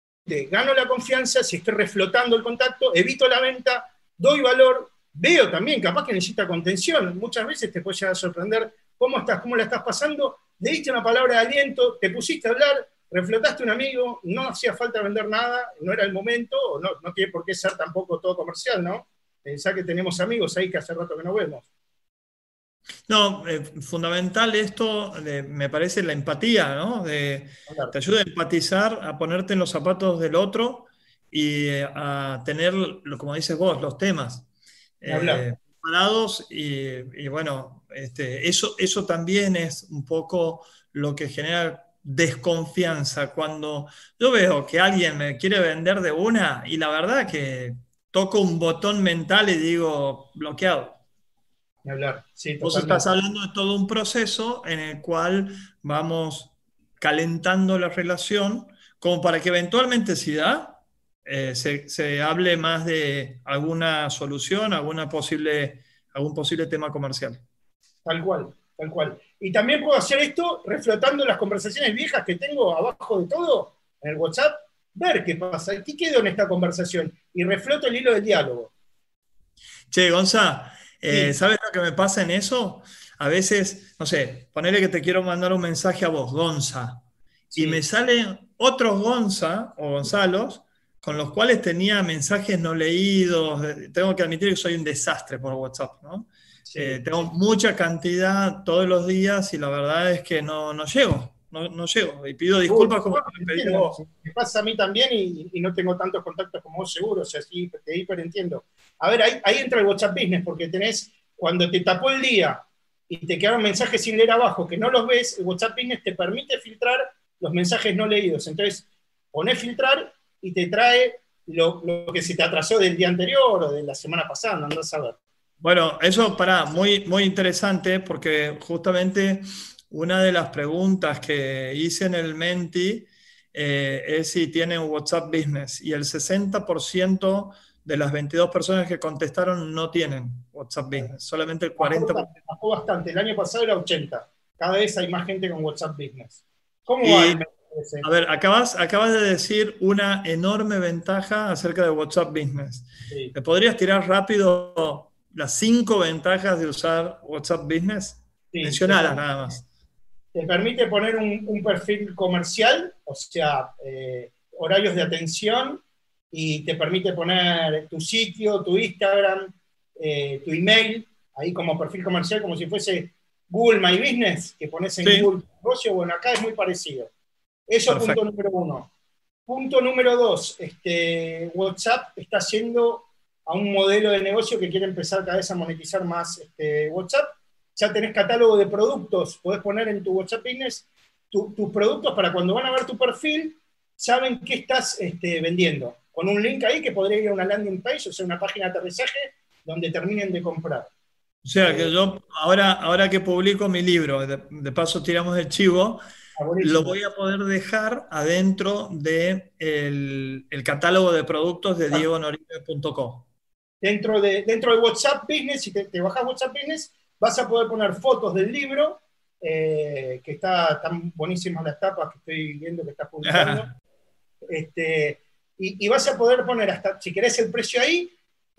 gano la confianza, si estoy reflotando el contacto, evito la venta, doy valor, veo también, capaz que necesita contención. Muchas veces te puede llegar a sorprender cómo estás, cómo la estás pasando, le diste una palabra de aliento, te pusiste a hablar, reflotaste un amigo, no hacía falta vender nada, no era el momento, no, no tiene por qué ser tampoco todo comercial, ¿no? Pensá que tenemos amigos ahí que hace rato que no vemos. No, eh, fundamental esto, me parece la empatía, ¿no? te ayuda a empatizar, a ponerte en los zapatos del otro y eh, a tener, como dices vos, los temas eh, preparados y, bueno, este, eso, eso también es un poco lo que genera desconfianza cuando yo veo que alguien me quiere vender de una y la verdad que toco un botón mental y digo bloqueado. hablar. Vos estás hablando de todo un proceso en el cual vamos calentando la relación como para que eventualmente si da, eh, se, hable más de alguna solución, alguna posible, algún posible tema comercial. Tal cual, tal cual. Y también puedo hacer esto reflotando las conversaciones viejas que tengo abajo de todo en el WhatsApp ver qué pasa, qué quedó en esta conversación y refloto el hilo del diálogo. Che, Gonza, eh, ¿sabes lo que me pasa en eso? A veces, no sé, ponele que te quiero mandar un mensaje a vos, Gonza, y me salen otros Gonza o Gonzalos con los cuales tenía mensajes no leídos. Tengo que admitir que soy un desastre por WhatsApp, ¿no? Eh, tengo mucha cantidad todos los días y la verdad es que no, no llego no, llego. Y pido disculpas como Me pasa a mí también y, no tengo tantos contactos como vos seguro, o sea, sí, te hiper entiendo. A ver, ahí, entra el WhatsApp Business, porque tenés, cuando te tapó el día y te quedaron mensajes sin leer abajo que no los ves, el WhatsApp Business te permite filtrar los mensajes no leídos. Entonces, ponés filtrar y te trae lo, que se te atrasó del día anterior o de la semana pasada, no andás a ver. Bueno, eso para muy, muy interesante porque justamente una de las preguntas que hice en el Menti eh, es si tienen WhatsApp Business y el 60% de las 22 personas que contestaron no tienen WhatsApp Business, solamente el 40%. Bajó bastante, el año pasado era 80. Cada vez hay más gente con WhatsApp Business. ¿Cómo va? a ver, acabas, acabas de decir una enorme ventaja acerca de WhatsApp Business. ¿Me podrías tirar rápido las cinco ventajas de usar WhatsApp Business? Sí, Mencionalas nada más te permite poner un, perfil comercial, o sea, eh, horarios de atención, y te permite poner tu sitio, tu Instagram, eh, tu email, ahí como perfil comercial, como si fuese Google My Business, que pones en Google Negocio, bueno, acá es muy parecido. Eso es punto número uno. Punto número dos, este, WhatsApp está haciendo a un modelo de negocio que quiere empezar cada vez a monetizar más este, WhatsApp ya tenés catálogo de productos, podés poner en tu WhatsApp Business tus productos para cuando van a ver tu perfil, saben qué estás este, vendiendo. Con un link ahí que podría ir a una landing page, o sea, una página de aterrizaje donde terminen de comprar. O sea, que yo ahora, ahora que publico mi libro, de, paso tiramos el chivo, ah, lo voy a poder dejar adentro del de el catálogo de productos de diegonoribe.com. Dentro de, dentro de WhatsApp Business, si te, te bajas WhatsApp Business, Vas a poder poner fotos del libro, eh, que está tan buenísimas las tapas que estoy viendo que estás publicando. este, y, vas a poder poner hasta, si querés, el precio ahí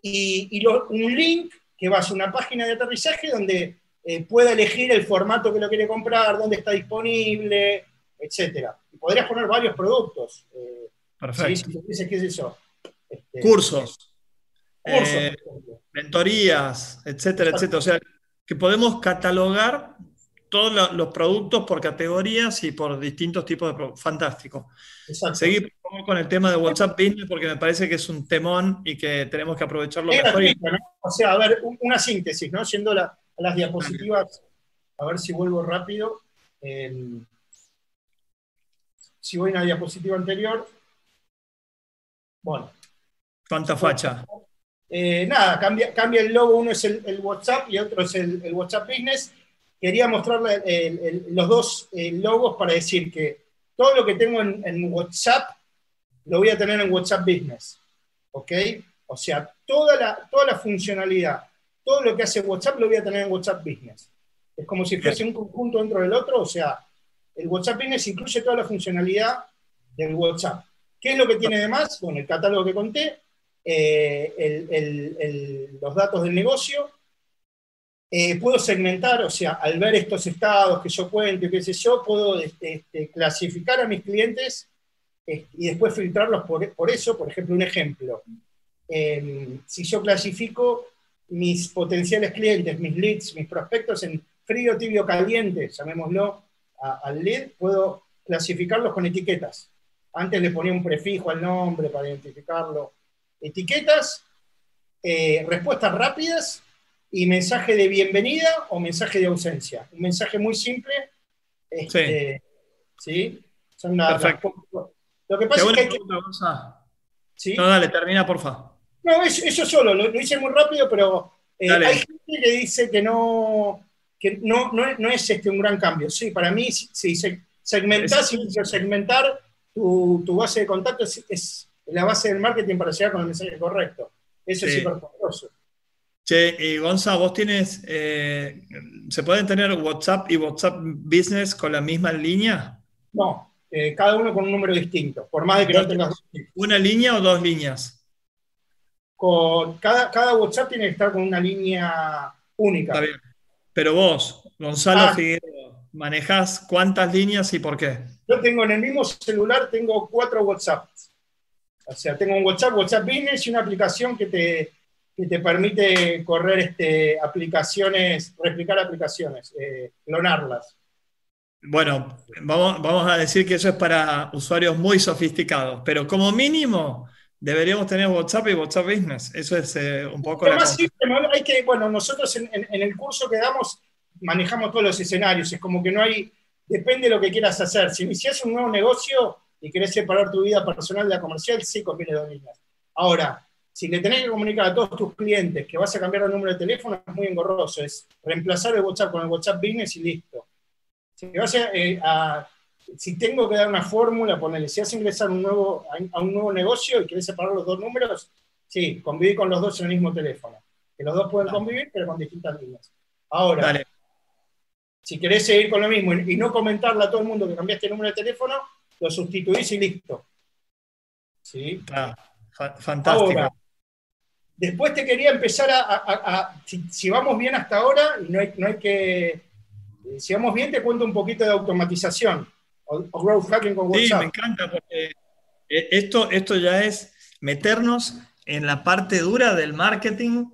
y, un link que vas a una página de aterrizaje donde eh, pueda elegir el formato que lo quiere comprar, dónde está disponible, etc. Y podrías poner varios productos. Eh, Perfecto. Si ¿qué es eso? Este, cursos. Cursos. mentorías, etcétera, etcétera. O sea, que podemos catalogar todos los productos por categorías y por distintos tipos de productos. Fantástico. Seguir con el tema de WhatsApp Business porque me parece que es un temón y que tenemos que aprovecharlo mejor. O sea, a ver, una síntesis, ¿no? Siendo la, las diapositivas, a ver si vuelvo rápido. si voy a una diapositiva anterior. Bueno. ¿Cuánta facha? Eh, nada, cambia, cambia el logo, uno es el, WhatsApp y otro es el, WhatsApp Business. Quería mostrarle los dos eh, logos para decir que todo lo que tengo en, WhatsApp lo voy a tener en WhatsApp Business. ¿Ok? O sea, toda la, toda la funcionalidad, todo lo que hace WhatsApp lo voy a tener en WhatsApp Business. Es como si fuese un conjunto dentro del otro, o sea, el WhatsApp Business incluye toda la funcionalidad del WhatsApp. ¿Qué es lo que tiene de más? Bueno, el catálogo que conté, eh, los datos del negocio. Eh, puedo segmentar, o sea, al ver estos estados que yo cuento, qué sé yo, puedo este, este, clasificar a mis clientes este, y después filtrarlos por, eso. Por ejemplo, un ejemplo. Em, si yo clasifico mis potenciales clientes, mis leads, mis prospectos en frío, tibio, caliente, llamémoslo al lead, puedo clasificarlos con etiquetas. Antes le ponía un prefijo al nombre para identificarlo etiquetas, eh, respuestas rápidas y mensaje de bienvenida o mensaje de ausencia. Un mensaje muy simple. Este, sí. Perfecto. lo que pasa es que, hay que... ¿Sí? No, dale, termina, porfa. No, eso, solo, lo, hice muy rápido, pero eh, hay gente que dice que no, que no, no, es este un gran cambio. Sí, para mí, si segmentas y segmentar tu, tu, base de contacto es la base del marketing para llegar con el mensaje correcto. Eso es súper poderoso. Che, y Gonza, vos tienes, eh, ¿se pueden tener WhatsApp y WhatsApp Business con la misma línea? No, eh, cada uno con un número distinto, por más de que no, tengas... ¿Una línea o dos líneas? Con, cada, cada WhatsApp tiene que estar con una línea única. Está bien. Pero vos, Gonzalo ah. Figueroa, ¿manejás cuántas líneas y por qué? Yo tengo en el mismo celular, tengo cuatro WhatsApps. O sea, tengo un WhatsApp, WhatsApp Business y una aplicación que te, te permite correr este, aplicaciones, replicar aplicaciones, eh, clonarlas. Bueno, vamos, vamos a decir que eso es para usuarios muy sofisticados, pero como mínimo deberíamos tener WhatsApp y WhatsApp Business. Eso es eh, un poco la más hay que, bueno, nosotros en, en, el curso que damos manejamos todos los escenarios, es como que no hay, depende de lo que quieras hacer. Si inicias un nuevo negocio, y querés separar tu vida personal de la comercial, sí conviene dos líneas. Ahora, si le tenés que comunicar a todos tus clientes que vas a cambiar el número de teléfono, es muy engorroso. Es reemplazar el WhatsApp con el WhatsApp Business y listo. Si, eh, si tengo que dar una fórmula, ponele, si vas a ingresar un nuevo, a un nuevo negocio y querés separar los dos números, sí, convivir con los dos en el mismo teléfono. Que los dos pueden convivir, pero con distintas líneas. Ahora, si querés seguir con lo mismo y no comentarle a todo el mundo que cambiaste el número de teléfono, lo sustituís y listo. ¿Sí? Ah, fantástico. después te quería empezar a, si, vamos bien hasta ahora, y no hay, no hay que, eh, si vamos bien, te cuento un poquito de automatización o, growth hacking con WhatsApp. Sí, me encanta porque eh, esto, esto ya es meternos en la parte dura del marketing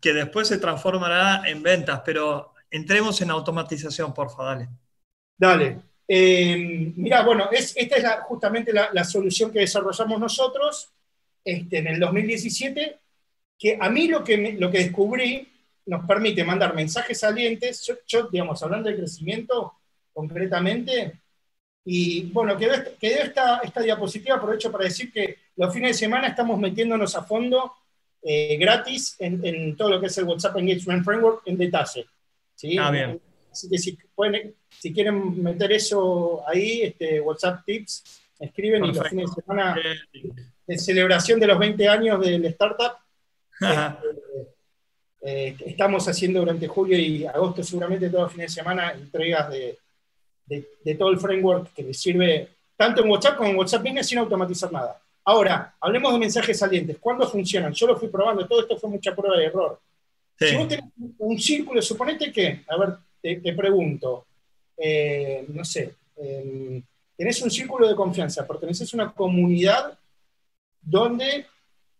que después se transformará en ventas, pero entremos en automatización, por favor, dale. Dale. Eh, mira, bueno, esta es justamente la, solución que desarrollamos nosotros este, en el 2017, que a mí lo que, lo que descubrí nos permite mandar mensajes salientes, yo, digamos, hablando de crecimiento concretamente, y bueno, quedó, esta, esta diapositiva, aprovecho para decir que los fines de semana estamos metiéndonos a fondo eh, gratis en, todo lo que es el WhatsApp Engagement Framework en detalle. ¿sí? Ah, bien. Así que si, si quieren meter eso ahí, este, WhatsApp Tips, escriben y los fines de semana de celebración de los 20 años del startup. Este, eh, estamos haciendo durante julio y agosto seguramente todos los fines de semana entregas de, de, todo el framework que les sirve tanto en WhatsApp como en WhatsApp Business sin automatizar nada. Ahora, hablemos de mensajes salientes. ¿Cuándo funcionan? Yo lo fui probando, todo esto fue mucha prueba de error. Si vos tenés un círculo, suponete que, a ver, te, pregunto, eh, no sé, eh, tenés un círculo de confianza, perteneces a una comunidad donde,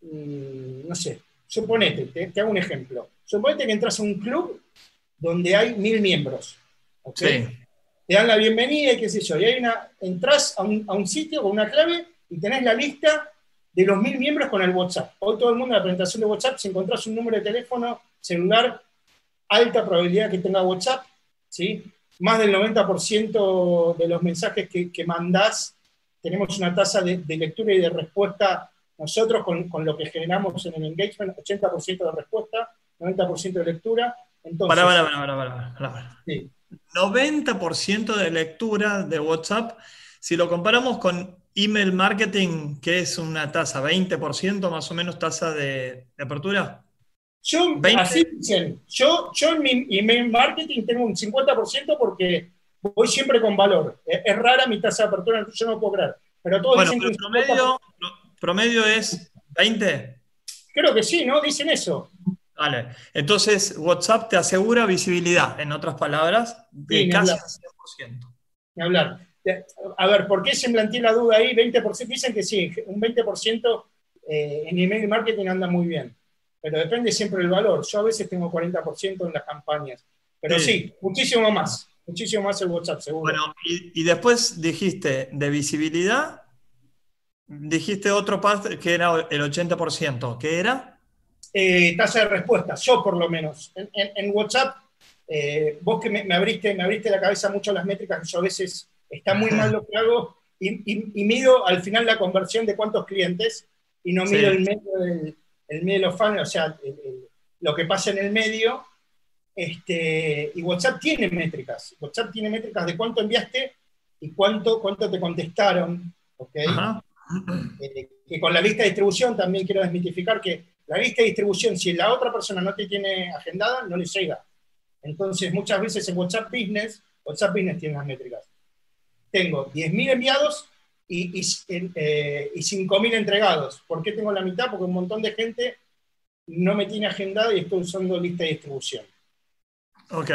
mm, no sé, suponete, te, hago un ejemplo, suponete que entras a un club donde hay mil miembros, Te dan la bienvenida y qué sé yo, y hay una, entras a un, a un sitio con una clave y tenés la lista de los mil miembros con el WhatsApp. Hoy todo el mundo en la presentación de WhatsApp, si encontrás un número de teléfono celular alta probabilidad que tenga WhatsApp, ¿sí? Más del 90% de los mensajes que, que mandás, tenemos una tasa de, lectura y de respuesta nosotros con, con, lo que generamos en el engagement, 80% de respuesta, 90% de lectura. Entonces, para, para, para, Sí. 90% de lectura de WhatsApp, si lo comparamos con email marketing, que es una tasa, 20% más o menos tasa de, apertura. Yo, así dicen, yo, yo en mi email marketing tengo un 50% porque voy siempre con valor. Es, rara mi tasa de apertura, yo no puedo creer. Pero todos bueno, dicen promedio, promedio es 20. Creo que sí, ¿no? Dicen eso. Vale. Entonces, WhatsApp te asegura visibilidad, en otras palabras, de casi 100%. Ni hablar. A ver, ¿por qué se me plantea la duda ahí? 20%, dicen que sí, un 20% eh, en email marketing anda muy bien, pero depende siempre del valor. Yo a veces tengo 40% en las campañas, pero sí. muchísimo más, muchísimo más el WhatsApp, seguro. Bueno, y, después dijiste de visibilidad, dijiste otro parte que era el 80%, ¿qué era? Eh, tasa de respuesta, yo por lo menos. En, WhatsApp, eh, vos que me, abriste, me abriste la cabeza mucho las métricas, yo a veces está muy mal lo que hago y, mido al final la conversión de cuántos clientes y no mido el medio del el medio de los fans, o sea, lo que pasa en el medio. Este, y WhatsApp tiene métricas. WhatsApp tiene métricas de cuánto enviaste y cuánto, cuánto te contestaron. ¿okay? Eh, que con la lista de distribución también quiero desmitificar que la lista de distribución, si la otra persona no te tiene agendada, no le llega. Entonces, muchas veces en WhatsApp Business, WhatsApp Business tiene las métricas tengo 10.000 enviados y, y, eh, 5.000 entregados. ¿Por qué tengo la mitad? Porque un montón de gente no me tiene agendado y estoy usando lista de distribución. Ok.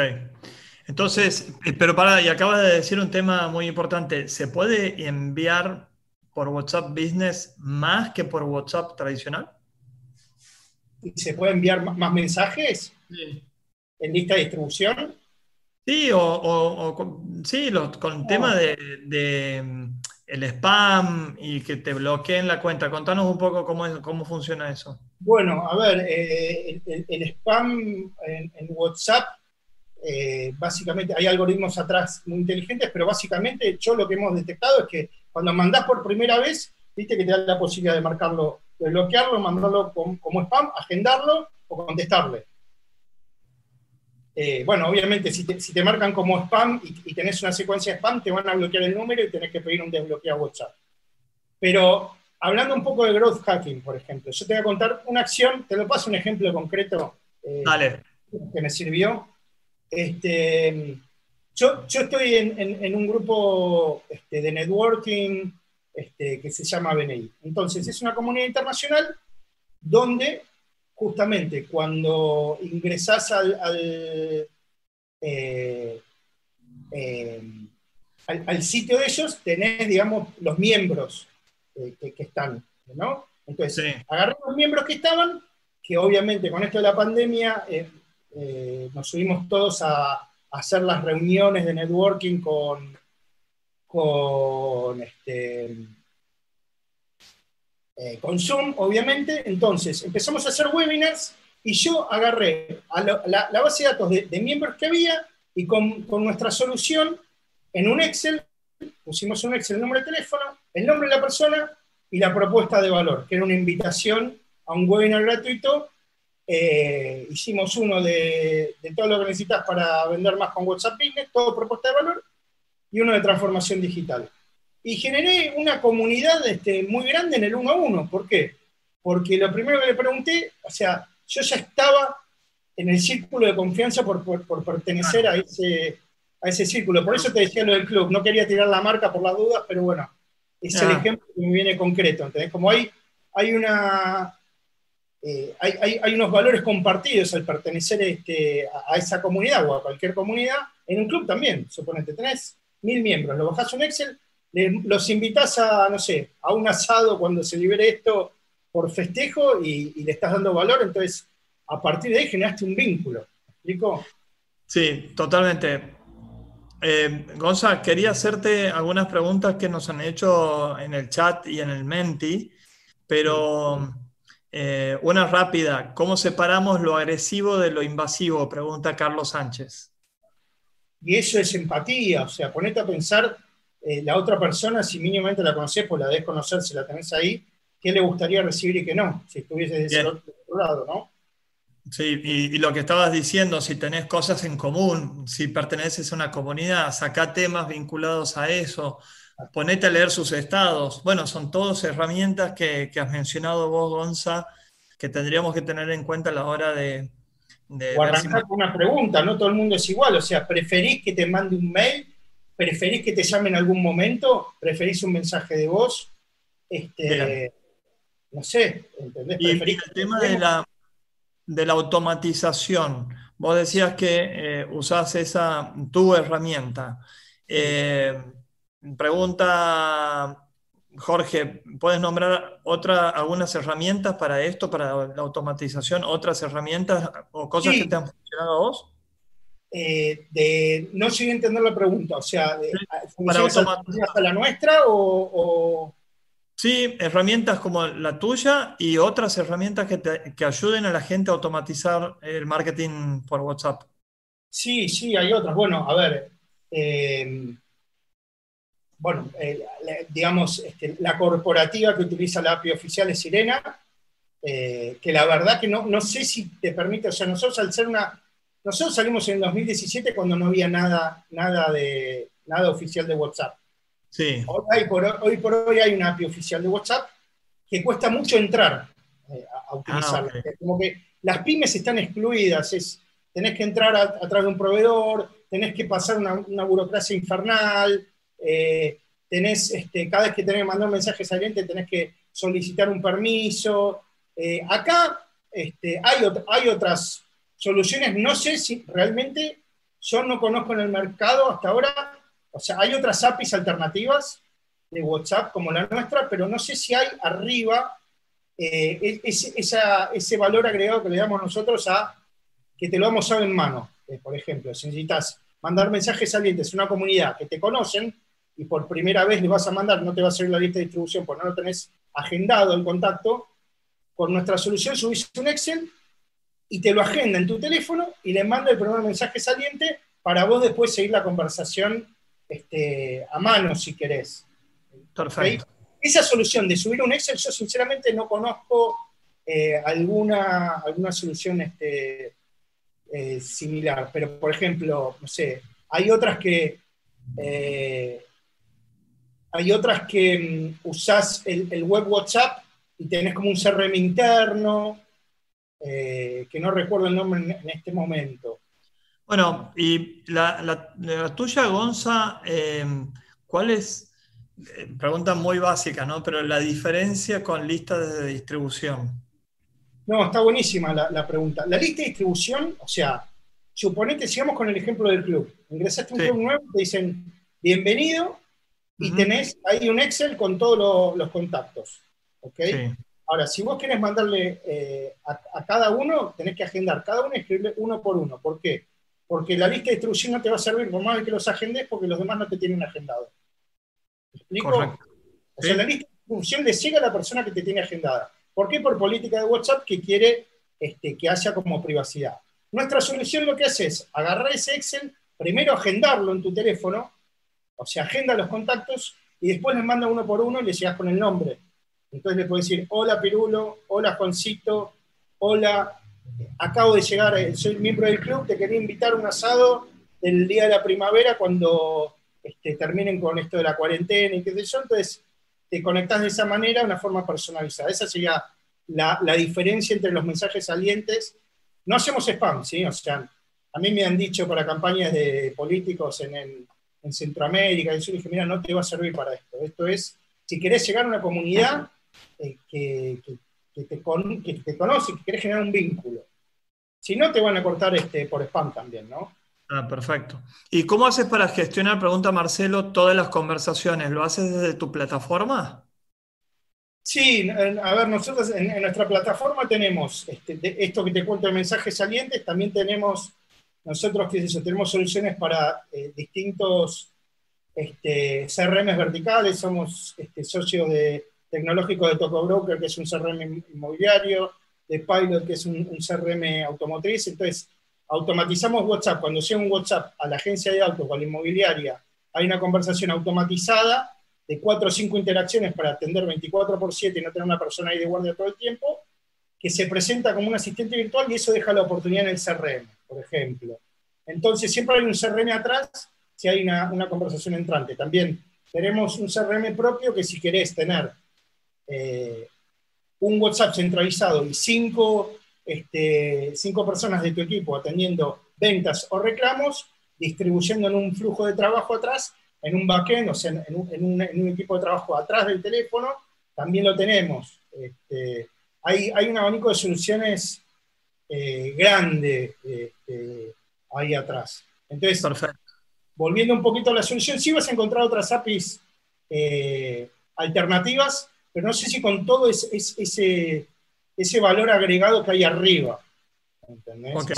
Entonces, eh, pero para, y acabas de decir un tema muy importante. ¿Se puede enviar por WhatsApp Business más que por WhatsApp tradicional? ¿Se puede enviar más mensajes? Sí. ¿En lista de distribución? Sí, o, con, sí, con el tema de, el spam y que te bloqueen la cuenta. Contanos un poco cómo, cómo funciona eso. Bueno, a ver, eh, el, spam en, WhatsApp, eh, básicamente hay algoritmos atrás muy inteligentes, pero básicamente yo lo que hemos detectado es que cuando mandás por primera vez, viste que te da la posibilidad de marcarlo, de bloquearlo, mandarlo como spam, agendarlo o contestarle. Eh, bueno, obviamente, si te, marcan como spam y, tenés una secuencia de spam, te van a bloquear el número y tenés que pedir un desbloqueo a WhatsApp. Pero hablando un poco de growth hacking, por ejemplo, yo te voy a contar una acción, te lo paso un ejemplo concreto eh, que me sirvió. Este, yo, yo estoy en, un grupo este, de networking este, que se llama BNI. Entonces, es una comunidad internacional donde justamente cuando ingresás al, eh, eh, al, sitio de ellos, tenés, digamos, los miembros eh, que, están, ¿no? Entonces, agarré los miembros que estaban, que obviamente con esto de la pandemia nos subimos todos a, hacer las reuniones de networking con, con este, eh, con Zoom, obviamente. Entonces, empezamos a hacer webinars y yo agarré la, base de datos de, miembros que había y con, nuestra solución en un Excel, pusimos un Excel, el número de teléfono, el nombre de la persona y la propuesta de valor, que era una invitación a un webinar gratuito. Eh, hicimos uno de, de, todo lo que necesitas para vender más con WhatsApp Business, todo propuesta de valor, y uno de transformación digital y generé una comunidad este, muy grande en el uno a uno. ¿Por qué? Porque lo primero que le pregunté, o sea, yo ya estaba en el círculo de confianza por, pertenecer a ese, a ese círculo. Por eso te decía lo del club. No quería tirar la marca por las dudas, pero bueno, es el ejemplo que me viene concreto. Entonces, como hay, hay una. Eh, hay, hay, unos valores compartidos al pertenecer este, a, a, esa comunidad o a cualquier comunidad, en un club también, suponete, tenés mil miembros, lo bajás un Excel, los invitas a, no sé, a un asado cuando se libere esto por festejo y, le estás dando valor, entonces a partir de ahí generaste un vínculo. ¿Me explico? Sí, totalmente. Eh, Gonza, quería hacerte algunas preguntas que nos han hecho en el chat y en el Menti, pero Eh, una rápida, ¿cómo separamos lo agresivo de lo invasivo? Pregunta Carlos Sánchez. Y eso es empatía, o sea, ponete a pensar eh, la otra persona, si mínimamente la conoces, pues la debes conocer, si la tenés ahí, ¿qué le gustaría recibir y qué no? Si estuviese de ese otro lado, ¿no? Sí, y, lo que estabas diciendo, si tenés cosas en común, si perteneces a una comunidad, saca temas vinculados a eso, ponete a leer sus estados. Bueno, son todas herramientas que, has mencionado vos, Gonza, que tendríamos que tener en cuenta a la hora de... de o arrancar con una pregunta, no todo el mundo es igual, o sea, ¿preferís que te mande un mail? ¿Preferís que te llame en algún momento? ¿Preferís un mensaje de voz? Este, no sé, ¿entendés? Y, el tema de la, de la automatización. Vos decías que eh, usás esa, tu herramienta. Eh, pregunta Jorge, ¿puedes nombrar otra, algunas herramientas para esto, para la automatización? ¿Otras herramientas o cosas que te han funcionado a vos? Eh, de, no sé entender la pregunta, o sea, de, ¿para automatizar la nuestra o, Sí, herramientas como la tuya y otras herramientas que, ayuden a la gente a automatizar el marketing por WhatsApp. Sí, sí, hay otras. Bueno, a ver, eh, bueno, eh, digamos, este, la corporativa que utiliza la API oficial es Sirena, eh, que la verdad que no, no sé si te permite, o sea, nosotros al ser una, nosotros salimos en 2017 cuando no había nada, nada, de, nada oficial de WhatsApp. Hoy, por, hoy por hoy hay una API oficial de WhatsApp que cuesta mucho entrar eh, a, ah, utilizarla. Como que las pymes están excluidas, es, tenés que entrar a, través de un proveedor, tenés que pasar una, burocracia infernal, eh, tenés, este, cada vez que tenés que mandar un mensaje saliente tenés que solicitar un permiso. Eh, acá este, hay, hay otras soluciones, no sé si realmente yo no conozco en el mercado hasta ahora o sea, hay otras APIs alternativas de WhatsApp como la nuestra, pero no sé si hay arriba eh, e-, ese, valor agregado que le damos nosotros a que te lo damos en mano. Eh, por ejemplo, si necesitas mandar mensajes a una comunidad que te conocen y por primera vez le vas a mandar, no te va a salir la lista de distribución porque no lo tenés agendado el contacto, con nuestra solución subís un Excel y te lo agenda en tu teléfono y le manda el primer mensaje saliente para vos después seguir la conversación este, a mano, si querés. Perfecto. Esa solución de subir un Excel, yo sinceramente no conozco eh, alguna, alguna solución este, eh, similar, pero por ejemplo, no sé, hay otras que... Eh, hay otras que mm, usás el, web WhatsApp y tenés como un CRM interno, que no recuerdo el nombre en este momento. Bueno, y la, tuya, Gonza, em, ¿cuál es, eh, pregunta muy básica, ¿no? Pero la diferencia con listas de distribución. No, está buenísima la, pregunta. La lista de distribución, o sea, suponete, sigamos con el ejemplo del club. Ingresaste a un club nuevo, te dicen bienvenido y tenés ahí un Excel con todos los contactos. ¿Ok? Ahora, si vos querés mandarle eh, a, a, cada uno, tenés que agendar cada uno y escribirle uno por uno. ¿Por qué? porque la lista de distribución no te va a servir por más que los agendes porque los demás no te tienen agendado. ¿Me explico? O sea, la lista de distribución le llega a la persona que te tiene agendada. ¿Por qué? Por política de WhatsApp que quiere este, que haya como privacidad. Nuestra solución lo que hace es agarrar ese Excel, primero agendarlo en tu teléfono, o sea, agenda los contactos y después les manda uno por uno y le llegas con el nombre. Entonces le puedes decir, hola Pirulo, hola Juancito, hola acabo de llegar, eh, soy miembro del club, te quería invitar un asado el día de la primavera cuando este, terminen con esto de la cuarentena y qué sé yo, entonces te conectas de esa manera, una forma personalizada. Esa sería la, diferencia entre los mensajes salientes. No hacemos spam, ¿sí? O sea, a mí me han dicho para campañas de políticos en, Centroamérica, y yo dije, mira, no te va a servir para esto. Esto es, si querés llegar a una comunidad eh, que, que te, conoce, que querés generar un vínculo. Si no, te van a cortar este, por spam también, ¿no? Ah, perfecto. ¿Y cómo haces para gestionar, pregunta Marcelo, todas las conversaciones? ¿Lo haces desde tu plataforma? Sí, a ver, nosotros en, nuestra plataforma tenemos este, esto que te cuento de mensajes salientes, también tenemos, nosotros, qué es tenemos soluciones para eh, distintos este, CRMs verticales, somos este, socios de tecnológico de Toco Broker, que es un CRM inmobiliario, de Pilot, que es un, CRM automotriz. Entonces, automatizamos WhatsApp. Cuando sea un WhatsApp a la agencia de autos o a la inmobiliaria, hay una conversación automatizada de cuatro o cinco interacciones para atender 24 por 7 y no tener una persona ahí de guardia todo el tiempo, que se presenta como un asistente virtual y eso deja la oportunidad en el CRM, por ejemplo. Entonces, siempre hay un CRM atrás si hay una, una conversación entrante. También tenemos un CRM propio que si querés tener eh, un WhatsApp centralizado y cinco, este, cinco personas de tu equipo atendiendo ventas o reclamos, distribuyendo en un flujo de trabajo atrás, en un backend, o sea, en un, en un, en un equipo de trabajo atrás del teléfono, también lo tenemos. Este, hay, hay, un abanico de soluciones eh, grande eh, ahí atrás. Entonces, Perfecto. volviendo un poquito a la solución, sí vas a encontrar otras APIs eh, alternativas, pero no sé si con todo es, es, ese, ese valor agregado que hay arriba. ¿Entendés? Okay.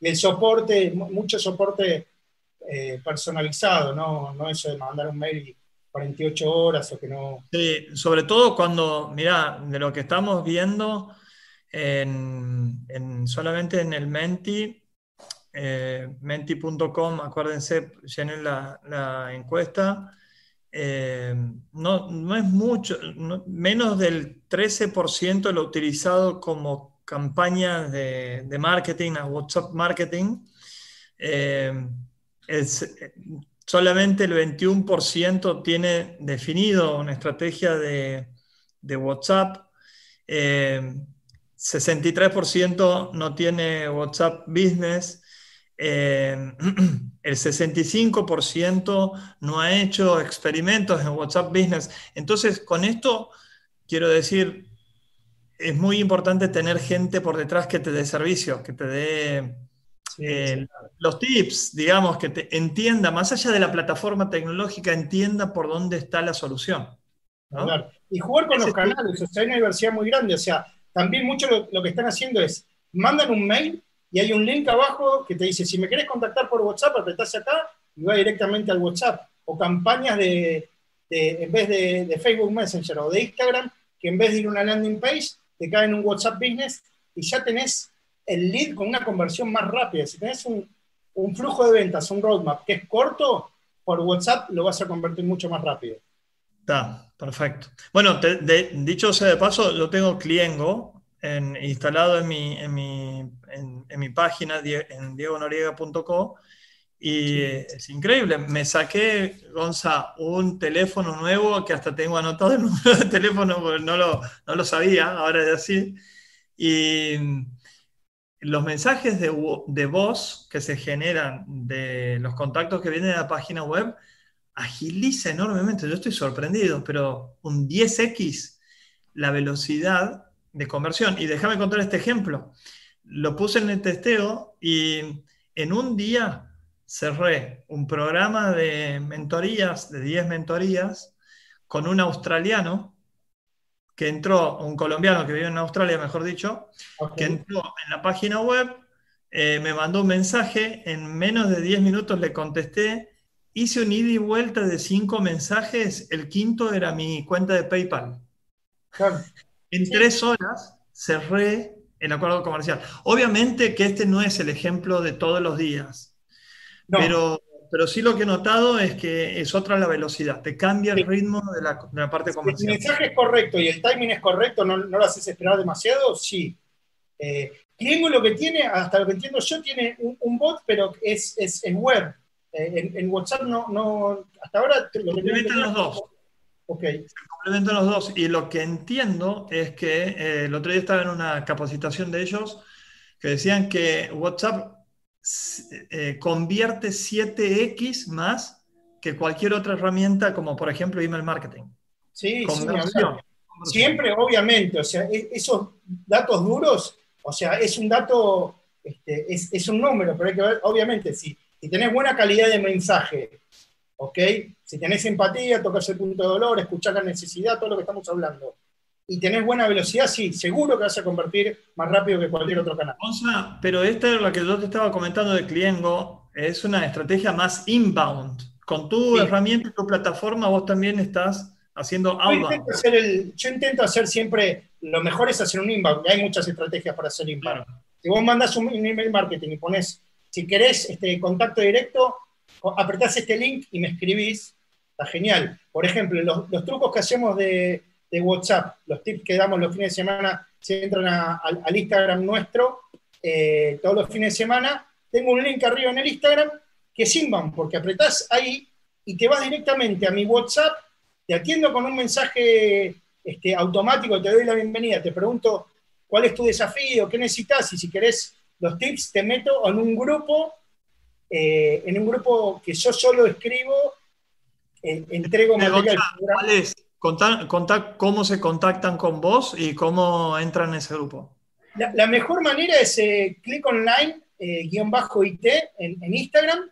Y el soporte, mucho soporte eh, personalizado, ¿no? no eso de mandar un mail 48 horas o que no. Sí, sobre todo cuando, mira, de lo que estamos viendo en, en solamente en el Menti, eh, menti.com, acuérdense, llenen la, la encuesta. Eh, no, no, es mucho, no, menos del 13% lo utilizado como campaña de, de, marketing, a WhatsApp marketing. Eh, es, solamente el 21% tiene definido una estrategia de, de WhatsApp. Eh, 63% no tiene WhatsApp Business. Eh, el 65% no ha hecho experimentos en WhatsApp Business. Entonces, con esto quiero decir, es muy importante tener gente por detrás que te dé servicio, que te dé eh, los tips, digamos, que te entienda, más allá de la plataforma tecnológica, entienda por dónde está la solución. ¿no? Claro. Y jugar con Ese los canales, o sea, hay una diversidad muy grande, o sea, también mucho lo, lo, que están haciendo es, mandan un mail y hay un link abajo que te dice, si me querés contactar por WhatsApp, apretás acá y va directamente al WhatsApp. O campañas de, en vez de, de, Facebook Messenger o de Instagram, que en vez de ir a una landing page, te cae en un WhatsApp Business y ya tenés el lead con una conversión más rápida. Si tenés un, flujo de ventas, un roadmap que es corto, por WhatsApp lo vas a convertir mucho más rápido. Está, perfecto. Bueno, dicho sea de paso, yo tengo Cliengo en, instalado en mi, en mi, en, en mi página, en diegonoriega.co, y es increíble. Me saqué, Gonza, un teléfono nuevo que hasta tengo anotado el número de teléfono porque no lo, no lo sabía, ahora es así. Y los mensajes de, de, voz que se generan de los contactos que vienen de la página web agiliza enormemente. Yo estoy sorprendido, pero un 10x la velocidad de conversión. Y déjame contar este ejemplo. Lo puse en el testeo y en un día cerré un programa de mentorías, de 10 mentorías, con un australiano que entró, un colombiano que vive en Australia, mejor dicho, okay. que entró en la página web, eh, me mandó un mensaje, en menos de 10 minutos le contesté, hice un ida y vuelta de 5 mensajes, el quinto era mi cuenta de PayPal. Claro. En sí. tres horas cerré el acuerdo comercial. Obviamente que este no es el ejemplo de todos los días, no. pero pero sí lo que he notado es que es otra la velocidad, te cambia el ritmo de la, de la parte comercial. Si el mensaje es correcto y el timing es correcto, no, no lo haces esperar demasiado, sí. Eh, lo que tiene, hasta lo que entiendo yo, tiene un, un bot, pero es, es, es web. Eh, en, en, WhatsApp no, no, hasta ahora... Lo que los dos. Okay. Se complementan los dos. Y lo que entiendo es que eh, el otro día estaba en una capacitación de ellos que decían que WhatsApp eh, convierte 7x más que cualquier otra herramienta, como por ejemplo email marketing. Sí, Conversión. sí siempre, obviamente, o sea, e-, esos datos duros, o sea, es un dato, este, es, es, un número, pero hay que ver, obviamente, si, si tenés buena calidad de mensaje, ¿ok? Si tenés empatía, tocas el punto de dolor, escuchar la necesidad, todo lo que estamos hablando, y tenés buena velocidad, sí, seguro que vas a convertir más rápido que cualquier otro canal. Pero esta es la que yo te estaba comentando de Cliengo, es una estrategia más inbound. Con tu sí. herramienta y tu plataforma vos también estás haciendo yo intento, hacer el, yo intento hacer siempre, lo mejor es hacer un inbound, hay muchas estrategias para hacer inbound. Si vos mandas un, email marketing y pones, si querés este contacto directo, apretás este link y me escribís, genial. Por ejemplo, los, trucos que hacemos de, WhatsApp, los tips que damos los fines de semana, si entran al Instagram nuestro, eh, todos los fines de semana, tengo un link arriba en el Instagram que inbound, porque apretás ahí y te vas directamente a mi WhatsApp, te atiendo con un mensaje este, automático, te doy la bienvenida, te pregunto cuál es tu desafío, qué necesitas y si querés los tips, te meto en un grupo, eh, en un grupo que yo solo escribo, eh, entrego material. ¿Cuál es? cómo se contactan con vos y cómo entran en ese grupo. La, mejor manera es eh, clic online, guion bajo IT en, Instagram,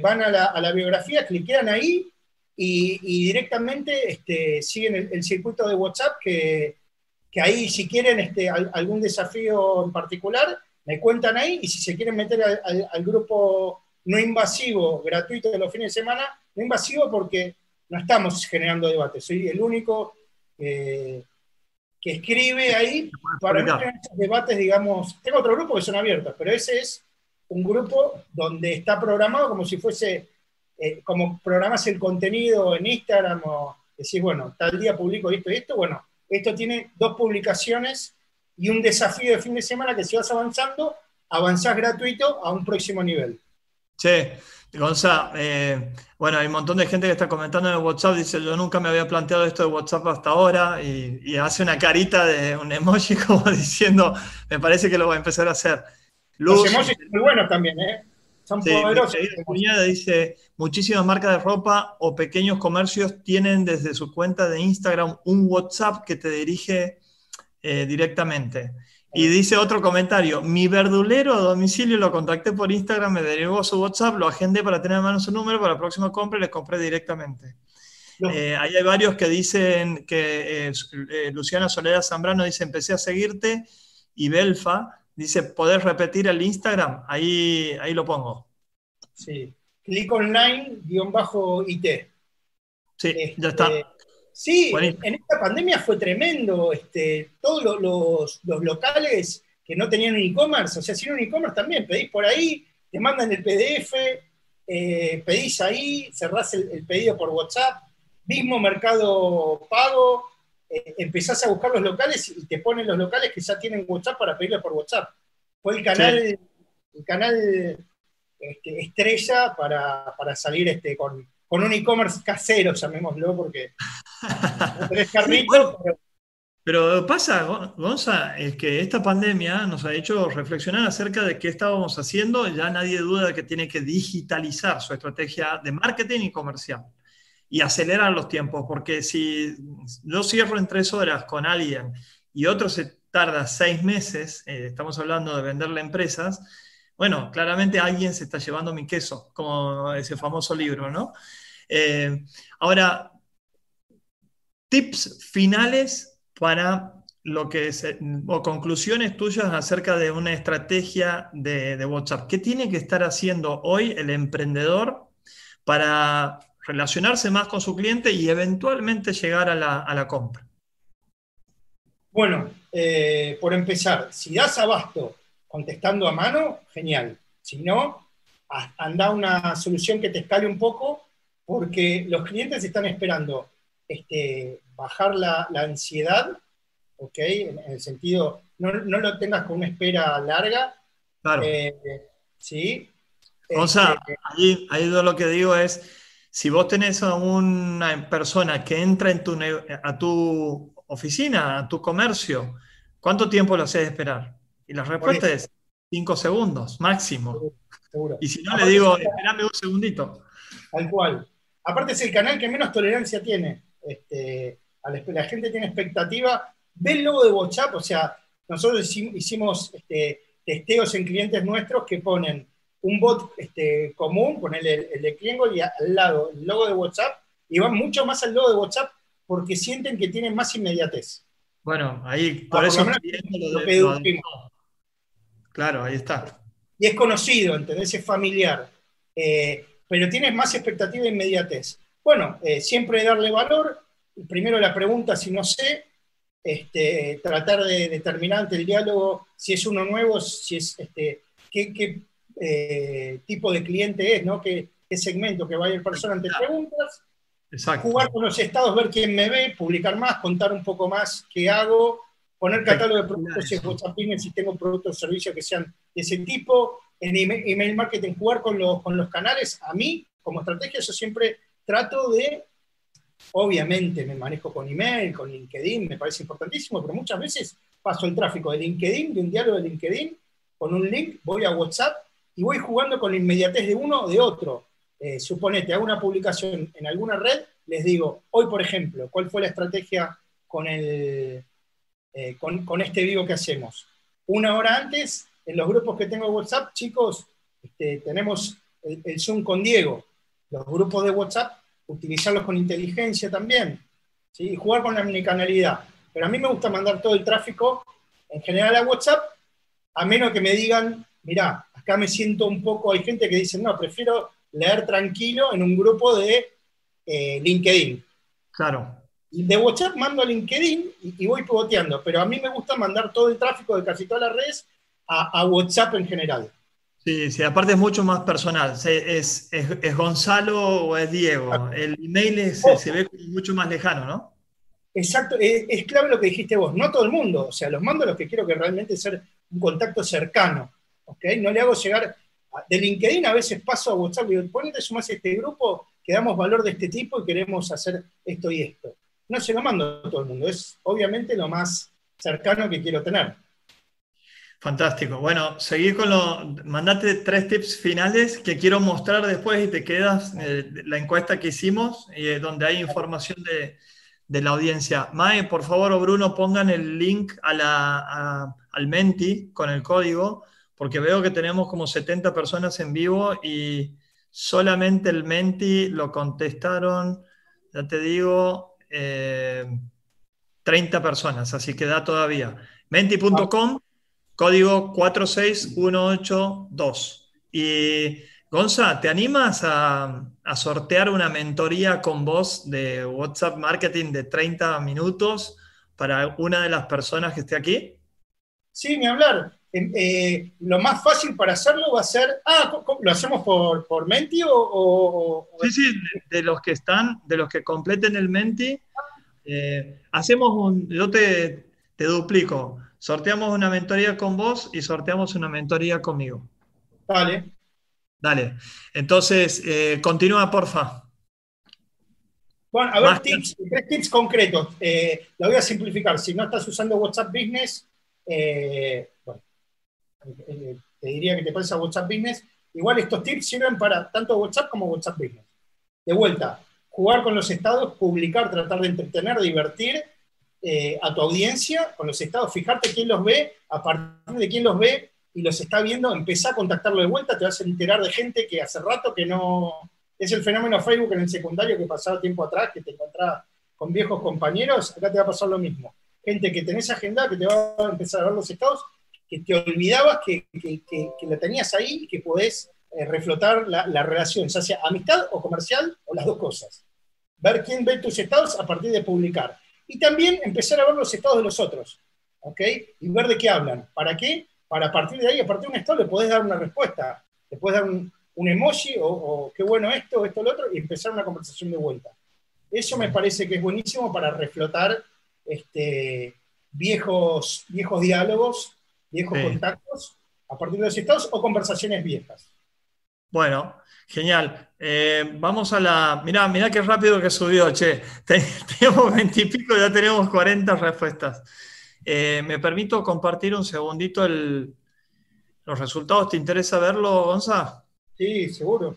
van a la, biografía, cliquean ahí y, directamente este, siguen el, circuito de WhatsApp que, que ahí si quieren este, algún desafío en particular, me cuentan ahí y si se quieren meter al, grupo no invasivo gratuito de los fines de semana, no invasivo porque no estamos generando debate, soy el único que escribe ahí. Para no tener debates, digamos, tengo otro grupo que son abiertos, pero ese es un grupo donde está programado como si fuese, eh, como programas el contenido en Instagram o decís, bueno, tal día publico esto y esto, bueno, esto tiene dos publicaciones y un desafío de fin de semana que si vas avanzando, avanzás gratuito a un próximo nivel. Sí, Gonza, eh, bueno, hay un montón de gente que está comentando en el WhatsApp, dice, yo nunca me había planteado esto de WhatsApp hasta ahora, y, hace una carita de un emoji como diciendo, me parece que lo voy a empezar a hacer. Los emojis son muy buenos también, ¿eh? Son poderosos. dice, muchísimas marcas de ropa o pequeños comercios tienen desde su cuenta de Instagram un WhatsApp que te dirige eh, directamente. Y dice otro comentario, mi verdulero a domicilio lo contacté por Instagram, me derivó su WhatsApp, lo agendé para tener a mano su número, para la próxima compra y les compré directamente. Eh, ahí hay varios que dicen que eh, Luciana Soledad Zambrano dice, empecé a seguirte, y Belfa dice, ¿podés repetir el Instagram? Ahí, ahí lo pongo. Sí, clic online, guion bajo IT. Sí, ya está. Sí, en esta pandemia fue tremendo. Este, todos los, locales que no tenían un e-commerce, o sea, si un e-commerce también, pedís por ahí, te mandan el PDF, eh, pedís ahí, cerrás el, pedido por WhatsApp, mismo mercado pago, eh, empezás a buscar los locales y te ponen los locales que ya tienen WhatsApp para pedirle por WhatsApp. Fue el canal, el canal este, estrella para, para salir este, con, con un e-commerce casero, llamémoslo, porque pero... pasa, Gonza, es que esta pandemia nos ha hecho reflexionar acerca de qué estábamos haciendo. Ya nadie duda de que tiene que digitalizar su estrategia de marketing y comercial y acelerar los tiempos, porque si yo cierro en tres horas con alguien y otro se tarda seis meses, eh, estamos hablando de venderle empresas, bueno, claramente alguien se está llevando mi queso, como ese famoso libro, ¿no? Eh, ahora, tips finales para lo que es, o conclusiones tuyas acerca de una estrategia de, WhatsApp. ¿Qué tiene que estar haciendo hoy el emprendedor para relacionarse más con su cliente y eventualmente llegar a la, compra? Bueno, eh, por empezar, si das abasto contestando a mano, genial. Si no, anda una solución que te escale un poco, porque los clientes están esperando este, bajar la, ansiedad, ¿ok? En, el sentido, no, lo tengas con una espera larga. Claro. Eh, ¿Sí? O sea, este, ahí, ahí lo que digo es, si vos tenés a una persona que entra en tu, a tu oficina, a tu comercio, ¿cuánto tiempo lo haces esperar? Y la respuesta es cinco segundos, máximo. Seguro, Y si no, le digo, esperame un segundito. Tal cual. Aparte es el canal que menos tolerancia tiene. Este, la, gente tiene expectativa. Ve el logo de WhatsApp, o sea, nosotros hicimos este, testeos en clientes nuestros que ponen un bot este, común, ponerle el, de Klingon y al lado el logo de WhatsApp, y van mucho más al logo de WhatsApp porque sienten que tienen más inmediatez. Bueno, ahí, por eso Claro, ahí está. Y es conocido, ¿entendés? Es familiar. Eh, pero tienes más expectativa de inmediatez. Bueno, eh, siempre darle valor, primero la pregunta si no sé, este, tratar de determinar ante el diálogo si es uno nuevo, si es este, qué, eh, tipo de cliente es, ¿no? qué, segmento que va a ir persona ante preguntas. Jugar con los estados, ver quién me ve, publicar más, contar un poco más qué hago, poner catálogo de productos en WhatsApp si tengo productos o servicios que sean de ese tipo, en email marketing, jugar con los, con los canales. A mí, como estrategia, yo siempre trato de Obviamente me manejo con email, con LinkedIn, me parece importantísimo, pero muchas veces paso el tráfico de LinkedIn, de un diálogo de LinkedIn, con un link, voy a WhatsApp y voy jugando con la inmediatez de uno o de otro. Eh, suponete, hago una publicación en alguna red, les digo, hoy por ejemplo, ¿cuál fue la estrategia con, el, eh, con, este vivo que hacemos? Una hora antes, en los grupos que tengo en WhatsApp, chicos, este, tenemos el, Zoom con Diego. Los grupos de WhatsApp utilizarlos con inteligencia también, ¿sí? jugar con la omnicanalidad. Pero a mí me gusta mandar todo el tráfico en general a WhatsApp, a menos que me digan, mirá, acá me siento un poco, hay gente que dice, no, prefiero leer tranquilo en un grupo de eh, LinkedIn. Claro. Y de WhatsApp mando a LinkedIn y, voy pivoteando, pero a mí me gusta mandar todo el tráfico de casi todas las redes a WhatsApp en general. Sí, sí, aparte es mucho más personal. Es, es, Gonzalo o es Diego. El email se ve mucho más lejano, ¿no? Exacto, es, clave lo que dijiste vos. No todo el mundo, o sea, los mando a los que quiero que realmente sea un contacto cercano. ¿ok? No le hago llegar. De LinkedIn a veces paso a WhatsApp y digo, ponete sumas a este grupo que damos valor de este tipo y queremos hacer esto y esto. No se lo mando a todo el mundo, es obviamente lo más cercano que quiero tener. Fantástico. Bueno, seguí con lo. Mandate tres tips finales que quiero mostrar después y te quedas eh, la encuesta que hicimos, eh, donde hay información de, la audiencia. Mae, por favor, o Bruno, pongan el link a la, al Menti con el código, porque veo que tenemos como 70 personas en vivo y solamente el Menti lo contestaron, ya te digo, 30 eh, personas, así que da todavía. Menti.com código 46182. Y Gonza, ¿te animas a, sortear una mentoría con vos de WhatsApp Marketing de 30 minutos para una de las personas que esté aquí? Sí, ni hablar. Eh, lo más fácil para hacerlo va a ser, ah, ¿lo hacemos por, por Menti o, Sí, sí, de, los que están, de los que completen el Menti, eh, hacemos un, yo te, te duplico, Sorteamos una mentoría con vos y sorteamos una mentoría conmigo. Dale. Dale. Entonces, eh, continúa, porfa. Bueno, a ver, tips, tres tips concretos. Eh, la voy a simplificar. Si no estás usando WhatsApp Business, eh, bueno, te diría que te pases a WhatsApp Business. Igual estos tips sirven para tanto WhatsApp como WhatsApp Business. De vuelta, jugar con los estados, publicar, tratar de entretener, divertir eh, a tu audiencia con los estados, fijarte quién los ve, a partir de quién los ve y los está viendo, empezá a contactarlo de vuelta, te vas a enterar de gente que hace rato que no... Es el fenómeno Facebook en el secundario que pasaba tiempo atrás, que te encontraba con viejos compañeros, acá te va a pasar lo mismo. Gente que tenés agenda, que te va a empezar a ver los estados, que te olvidabas que, que, la tenías ahí y que podés eh, reflotar la, la, relación, ya sea amistad o comercial o las dos cosas. Ver quién ve tus estados a partir de publicar y también empezar a ver los estados de los otros, ¿ok? Y ver de qué hablan. ¿Para qué? Para partir de ahí, a partir de un estado, le podés dar una respuesta, le podés dar un, emoji o, qué bueno esto, esto, lo otro, y empezar una conversación de vuelta. Eso me parece que es buenísimo para reflotar este, viejos, viejos diálogos, viejos contactos a partir de los estados o conversaciones viejas. Bueno, genial. Eh, vamos a la. Mirá, mirá qué rápido que subió, che. Tenemos 20 y pico, ya tenemos 40 respuestas. Eh, ¿Me permito compartir un segundito los resultados? ¿Te interesa verlo, Gonza? Sí, seguro.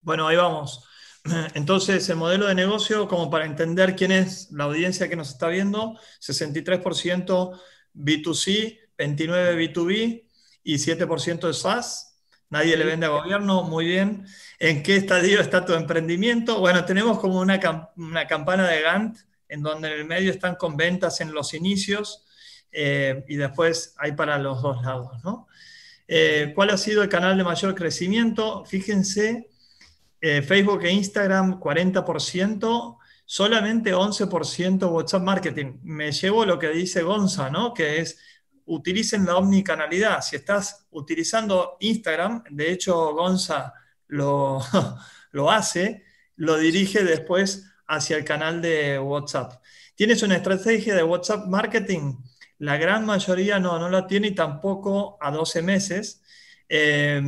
Bueno, ahí vamos. Entonces, el modelo de negocio, como para entender quién es la audiencia que nos está viendo, 63% B2C, 29% B2B y 7% de SaaS. Nadie le vende a gobierno, muy bien. ¿En qué estadio está tu emprendimiento? Bueno, tenemos como una, campana de Gantt en donde en el medio están con ventas en los inicios eh, y después hay para los dos lados, ¿no? Eh, ¿Cuál ha sido el canal de mayor crecimiento? Fíjense, eh, Facebook e Instagram 40%, solamente 11% WhatsApp Marketing. Me llevo lo que dice Gonza, ¿no? Que es utilicen la omnicanalidad. Si estás utilizando Instagram, de hecho Gonza lo, hace, lo dirige después hacia el canal de WhatsApp. ¿Tienes una estrategia de WhatsApp Marketing? La gran mayoría no, no la tiene y tampoco a 12 meses. Eh,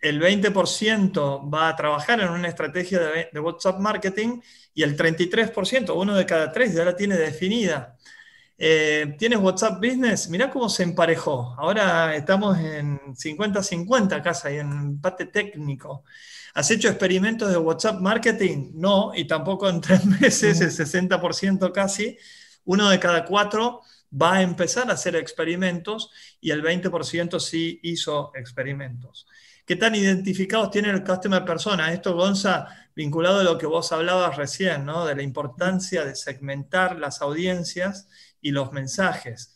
el 20% va a trabajar en una estrategia de, WhatsApp Marketing y el 33%, uno de cada tres, ya la tiene definida. Eh, ¿Tienes WhatsApp Business? Mirá cómo se emparejó. Ahora estamos en 50-50 casa y en empate técnico. ¿Has hecho experimentos de WhatsApp Marketing? No, y tampoco en tres meses, el 60% casi. Uno de cada cuatro va a empezar a hacer experimentos y el 20% sí hizo experimentos. ¿Qué tan identificados tiene el customer persona? Esto, Gonza, vinculado a lo que vos hablabas recién, ¿no? De la importancia de segmentar las audiencias y los mensajes.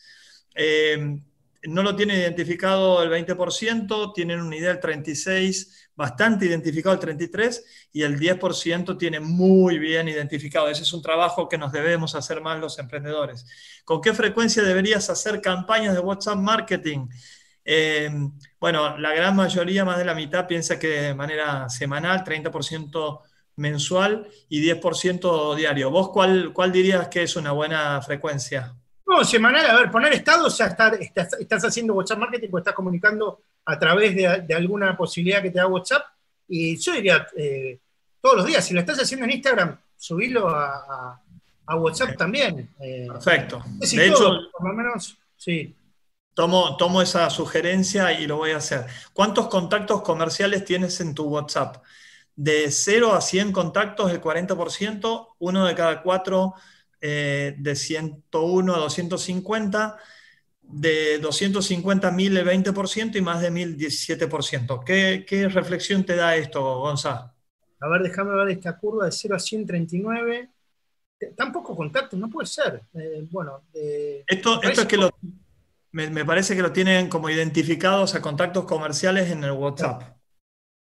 Eh, no lo tiene identificado el 20%, tienen una idea del 36%, bastante identificado el 33% y el 10% tiene muy bien identificado. Ese es un trabajo que nos debemos hacer más los emprendedores. ¿Con qué frecuencia deberías hacer campañas de WhatsApp marketing? Eh, bueno, la gran mayoría, más de la mitad, piensa que de manera semanal, 30% mensual y 10% diario. ¿Vos cuál, cuál dirías que es una buena frecuencia? No, semanal, a ver, poner estado, o sea, estás, haciendo WhatsApp marketing o estás comunicando a través de, alguna posibilidad que te da WhatsApp. Y yo diría, eh, todos los días, si lo estás haciendo en Instagram, subilo a, WhatsApp también. Eh, Perfecto. De hecho, por lo menos, sí. Tomo, tomo esa sugerencia y lo voy a hacer. ¿Cuántos contactos comerciales tienes en tu WhatsApp? De 0 a 100 contactos, el 40%, uno de cada cuatro eh, de 101 a 250, de 250 a 1000 el 20% y más de 1000 17%. ¿Qué, ¿Qué reflexión te da esto, Gonzalo? A ver, déjame ver esta curva de 0 a 139. Tampoco contactos, no puede ser. Eh, bueno, esto, esto es que me, parece que lo tienen como identificados a contactos comerciales en el WhatsApp.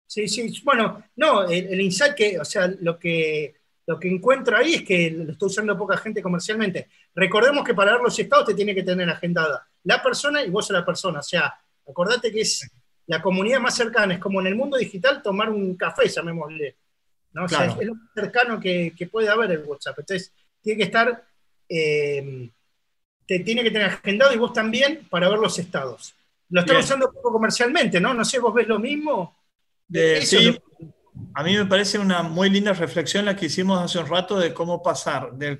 Sí, sí, bueno, no, el, el insight que, o sea, lo que lo que encuentro ahí es que lo está usando poca gente comercialmente. Recordemos que para ver los estados te tiene que tener agendada la persona y vos a la persona. O sea, acordate que es la comunidad más cercana. Es como en el mundo digital tomar un café, llamémosle. ¿no? O sea, es, lo más cercano que, puede haber el WhatsApp. Entonces, tiene que estar, eh, te tiene que tener agendado y vos también para ver los estados. Lo están usando poco comercialmente, ¿no? No sé, ¿vos ves lo mismo? De, sí, a mí me parece una muy linda reflexión la que hicimos hace un rato de cómo pasar del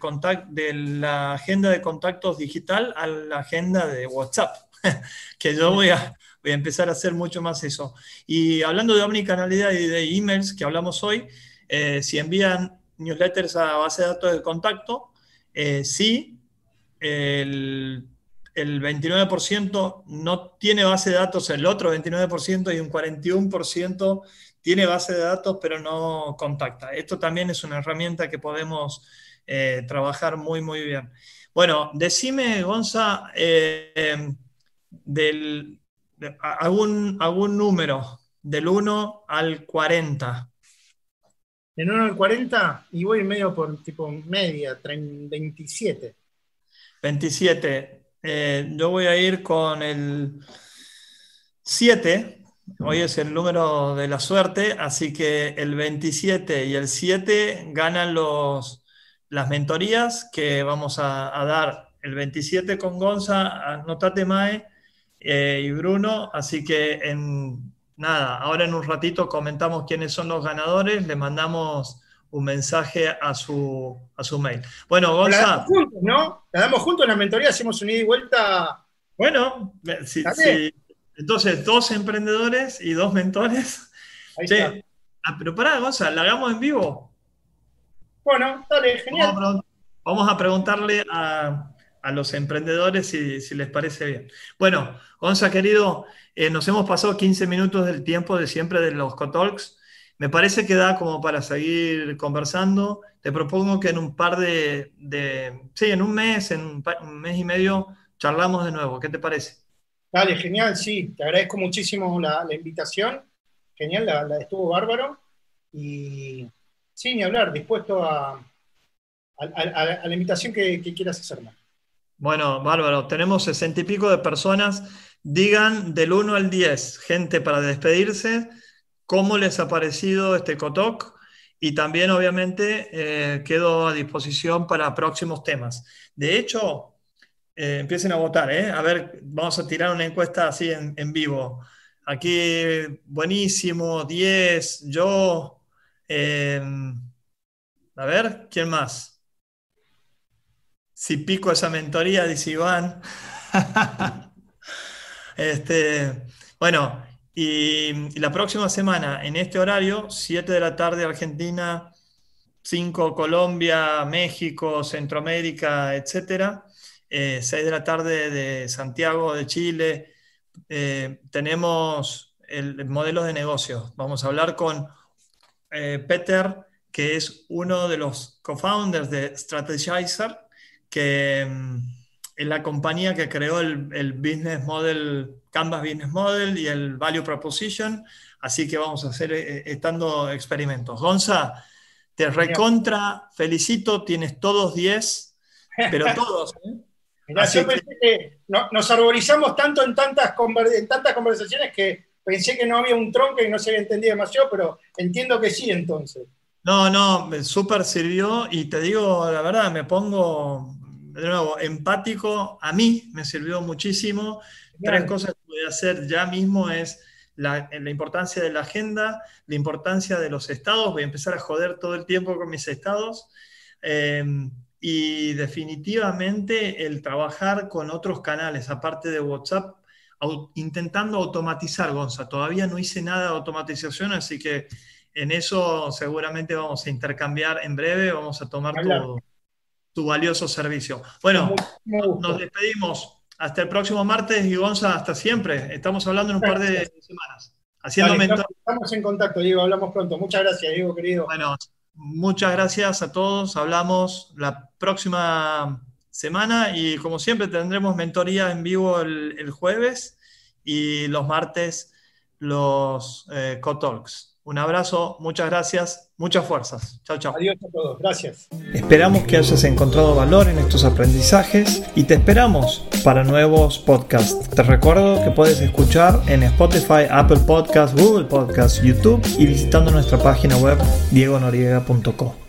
de la agenda de contactos digital a la agenda de WhatsApp, que yo voy a, voy a empezar a hacer mucho más eso. Y hablando de omnicanalidad y de emails que hablamos hoy, eh, si envían newsletters a base de datos de contacto, eh, sí, el, el 29% no tiene base de datos, el otro 29% y un 41% tiene base de datos, pero no contacta. Esto también es una herramienta que podemos eh, trabajar muy, muy bien. Bueno, decime, Gonza, eh, del, algún, algún número del 1 al 40. Del 1 al 40 y voy medio por tipo media, 27. 27. Eh, yo voy a ir con el 7, Hoy es el número de la suerte, así que el 27 y el 7 ganan los, las mentorías que vamos a, dar el 27 con Gonza, anotate Mae eh, y Bruno, así que en nada, ahora en un ratito comentamos quiénes son los ganadores, le mandamos un mensaje a su, a su mail. Bueno, Gonza. La damos juntos, ¿no? La damos juntos en la mentoría, hacemos un ida y vuelta. Bueno, si, entonces, dos emprendedores y dos mentores. Ahí está. Ah, pero pará, Gonzalo, ¿la hagamos en vivo? Bueno, dale, genial. Vamos a, preguntarle a, los emprendedores si, les parece bien. Bueno, Gonza, querido, eh, nos hemos pasado 15 minutos del tiempo de siempre de los Cotalks. Me parece que da como para seguir conversando. Te propongo que en un par de, sí, en un mes, en un mes y medio, charlamos de nuevo. ¿Qué te parece? Dale, genial, sí, te agradezco muchísimo la, invitación. Genial, la, estuvo bárbaro. Y sí, ni hablar, dispuesto a, a, la invitación que, quieras hacerme. Bueno, bárbaro, tenemos sesenta y pico de personas. Digan del 1 al 10, gente, para despedirse, cómo les ha parecido este Cotoc y también, obviamente, eh, quedo a disposición para próximos temas. De hecho, eh, empiecen a votar, ¿eh? A ver, vamos a tirar una encuesta así en, vivo. Aquí, buenísimo, 10, yo. a ver, ¿quién más? Si pico esa mentoría, dice Iván. este, bueno, y, la próxima semana, en este horario, 7 de la tarde Argentina, 5 Colombia, México, Centroamérica, etcétera, 6 eh, de la tarde de Santiago, de Chile, eh, tenemos el, modelo de negocio. Vamos a hablar con eh, Peter, que es uno de los co-founders de Strategizer, que mm, es la compañía que creó el, business model, Canvas Business Model y el Value Proposition. Así que vamos a hacer eh, estando experimentos. Gonza, te recontra, felicito, tienes todos 10, pero todos. ¿eh? Yo pensé que, nos arborizamos tanto en tantas, en tantas conversaciones que pensé que no había un tronco y no se había entendido demasiado, pero entiendo que sí entonces. No, no, súper sirvió y te digo la verdad, me pongo de nuevo empático, a mí me sirvió muchísimo. Tres cosas que voy a hacer ya mismo es la, importancia de la agenda, la importancia de los estados, voy a empezar a joder todo el tiempo con mis estados. Em, y definitivamente el trabajar con otros canales, aparte de WhatsApp, intentando automatizar, Gonza. Todavía no hice nada de automatización, así que en eso seguramente vamos a intercambiar en breve, vamos a tomar tu, valioso servicio. Bueno, nos despedimos. Hasta el próximo martes y Gonza, hasta siempre. Estamos hablando en un par de semanas. Haciendo estamos en contacto, Diego. Hablamos pronto. Muchas gracias, Diego, querido. Bueno, muchas gracias a todos. Hablamos la próxima semana y como siempre tendremos mentoría en vivo el, jueves y los martes los eh, Co-Talks. Un abrazo, muchas gracias, muchas fuerzas. Chao, chao. Adiós a todos, gracias. Esperamos que hayas encontrado valor en estos aprendizajes y te esperamos para nuevos podcasts. Te recuerdo que puedes escuchar en Spotify, Apple Podcasts, Google Podcasts, YouTube y visitando nuestra página web diegonoriega.com.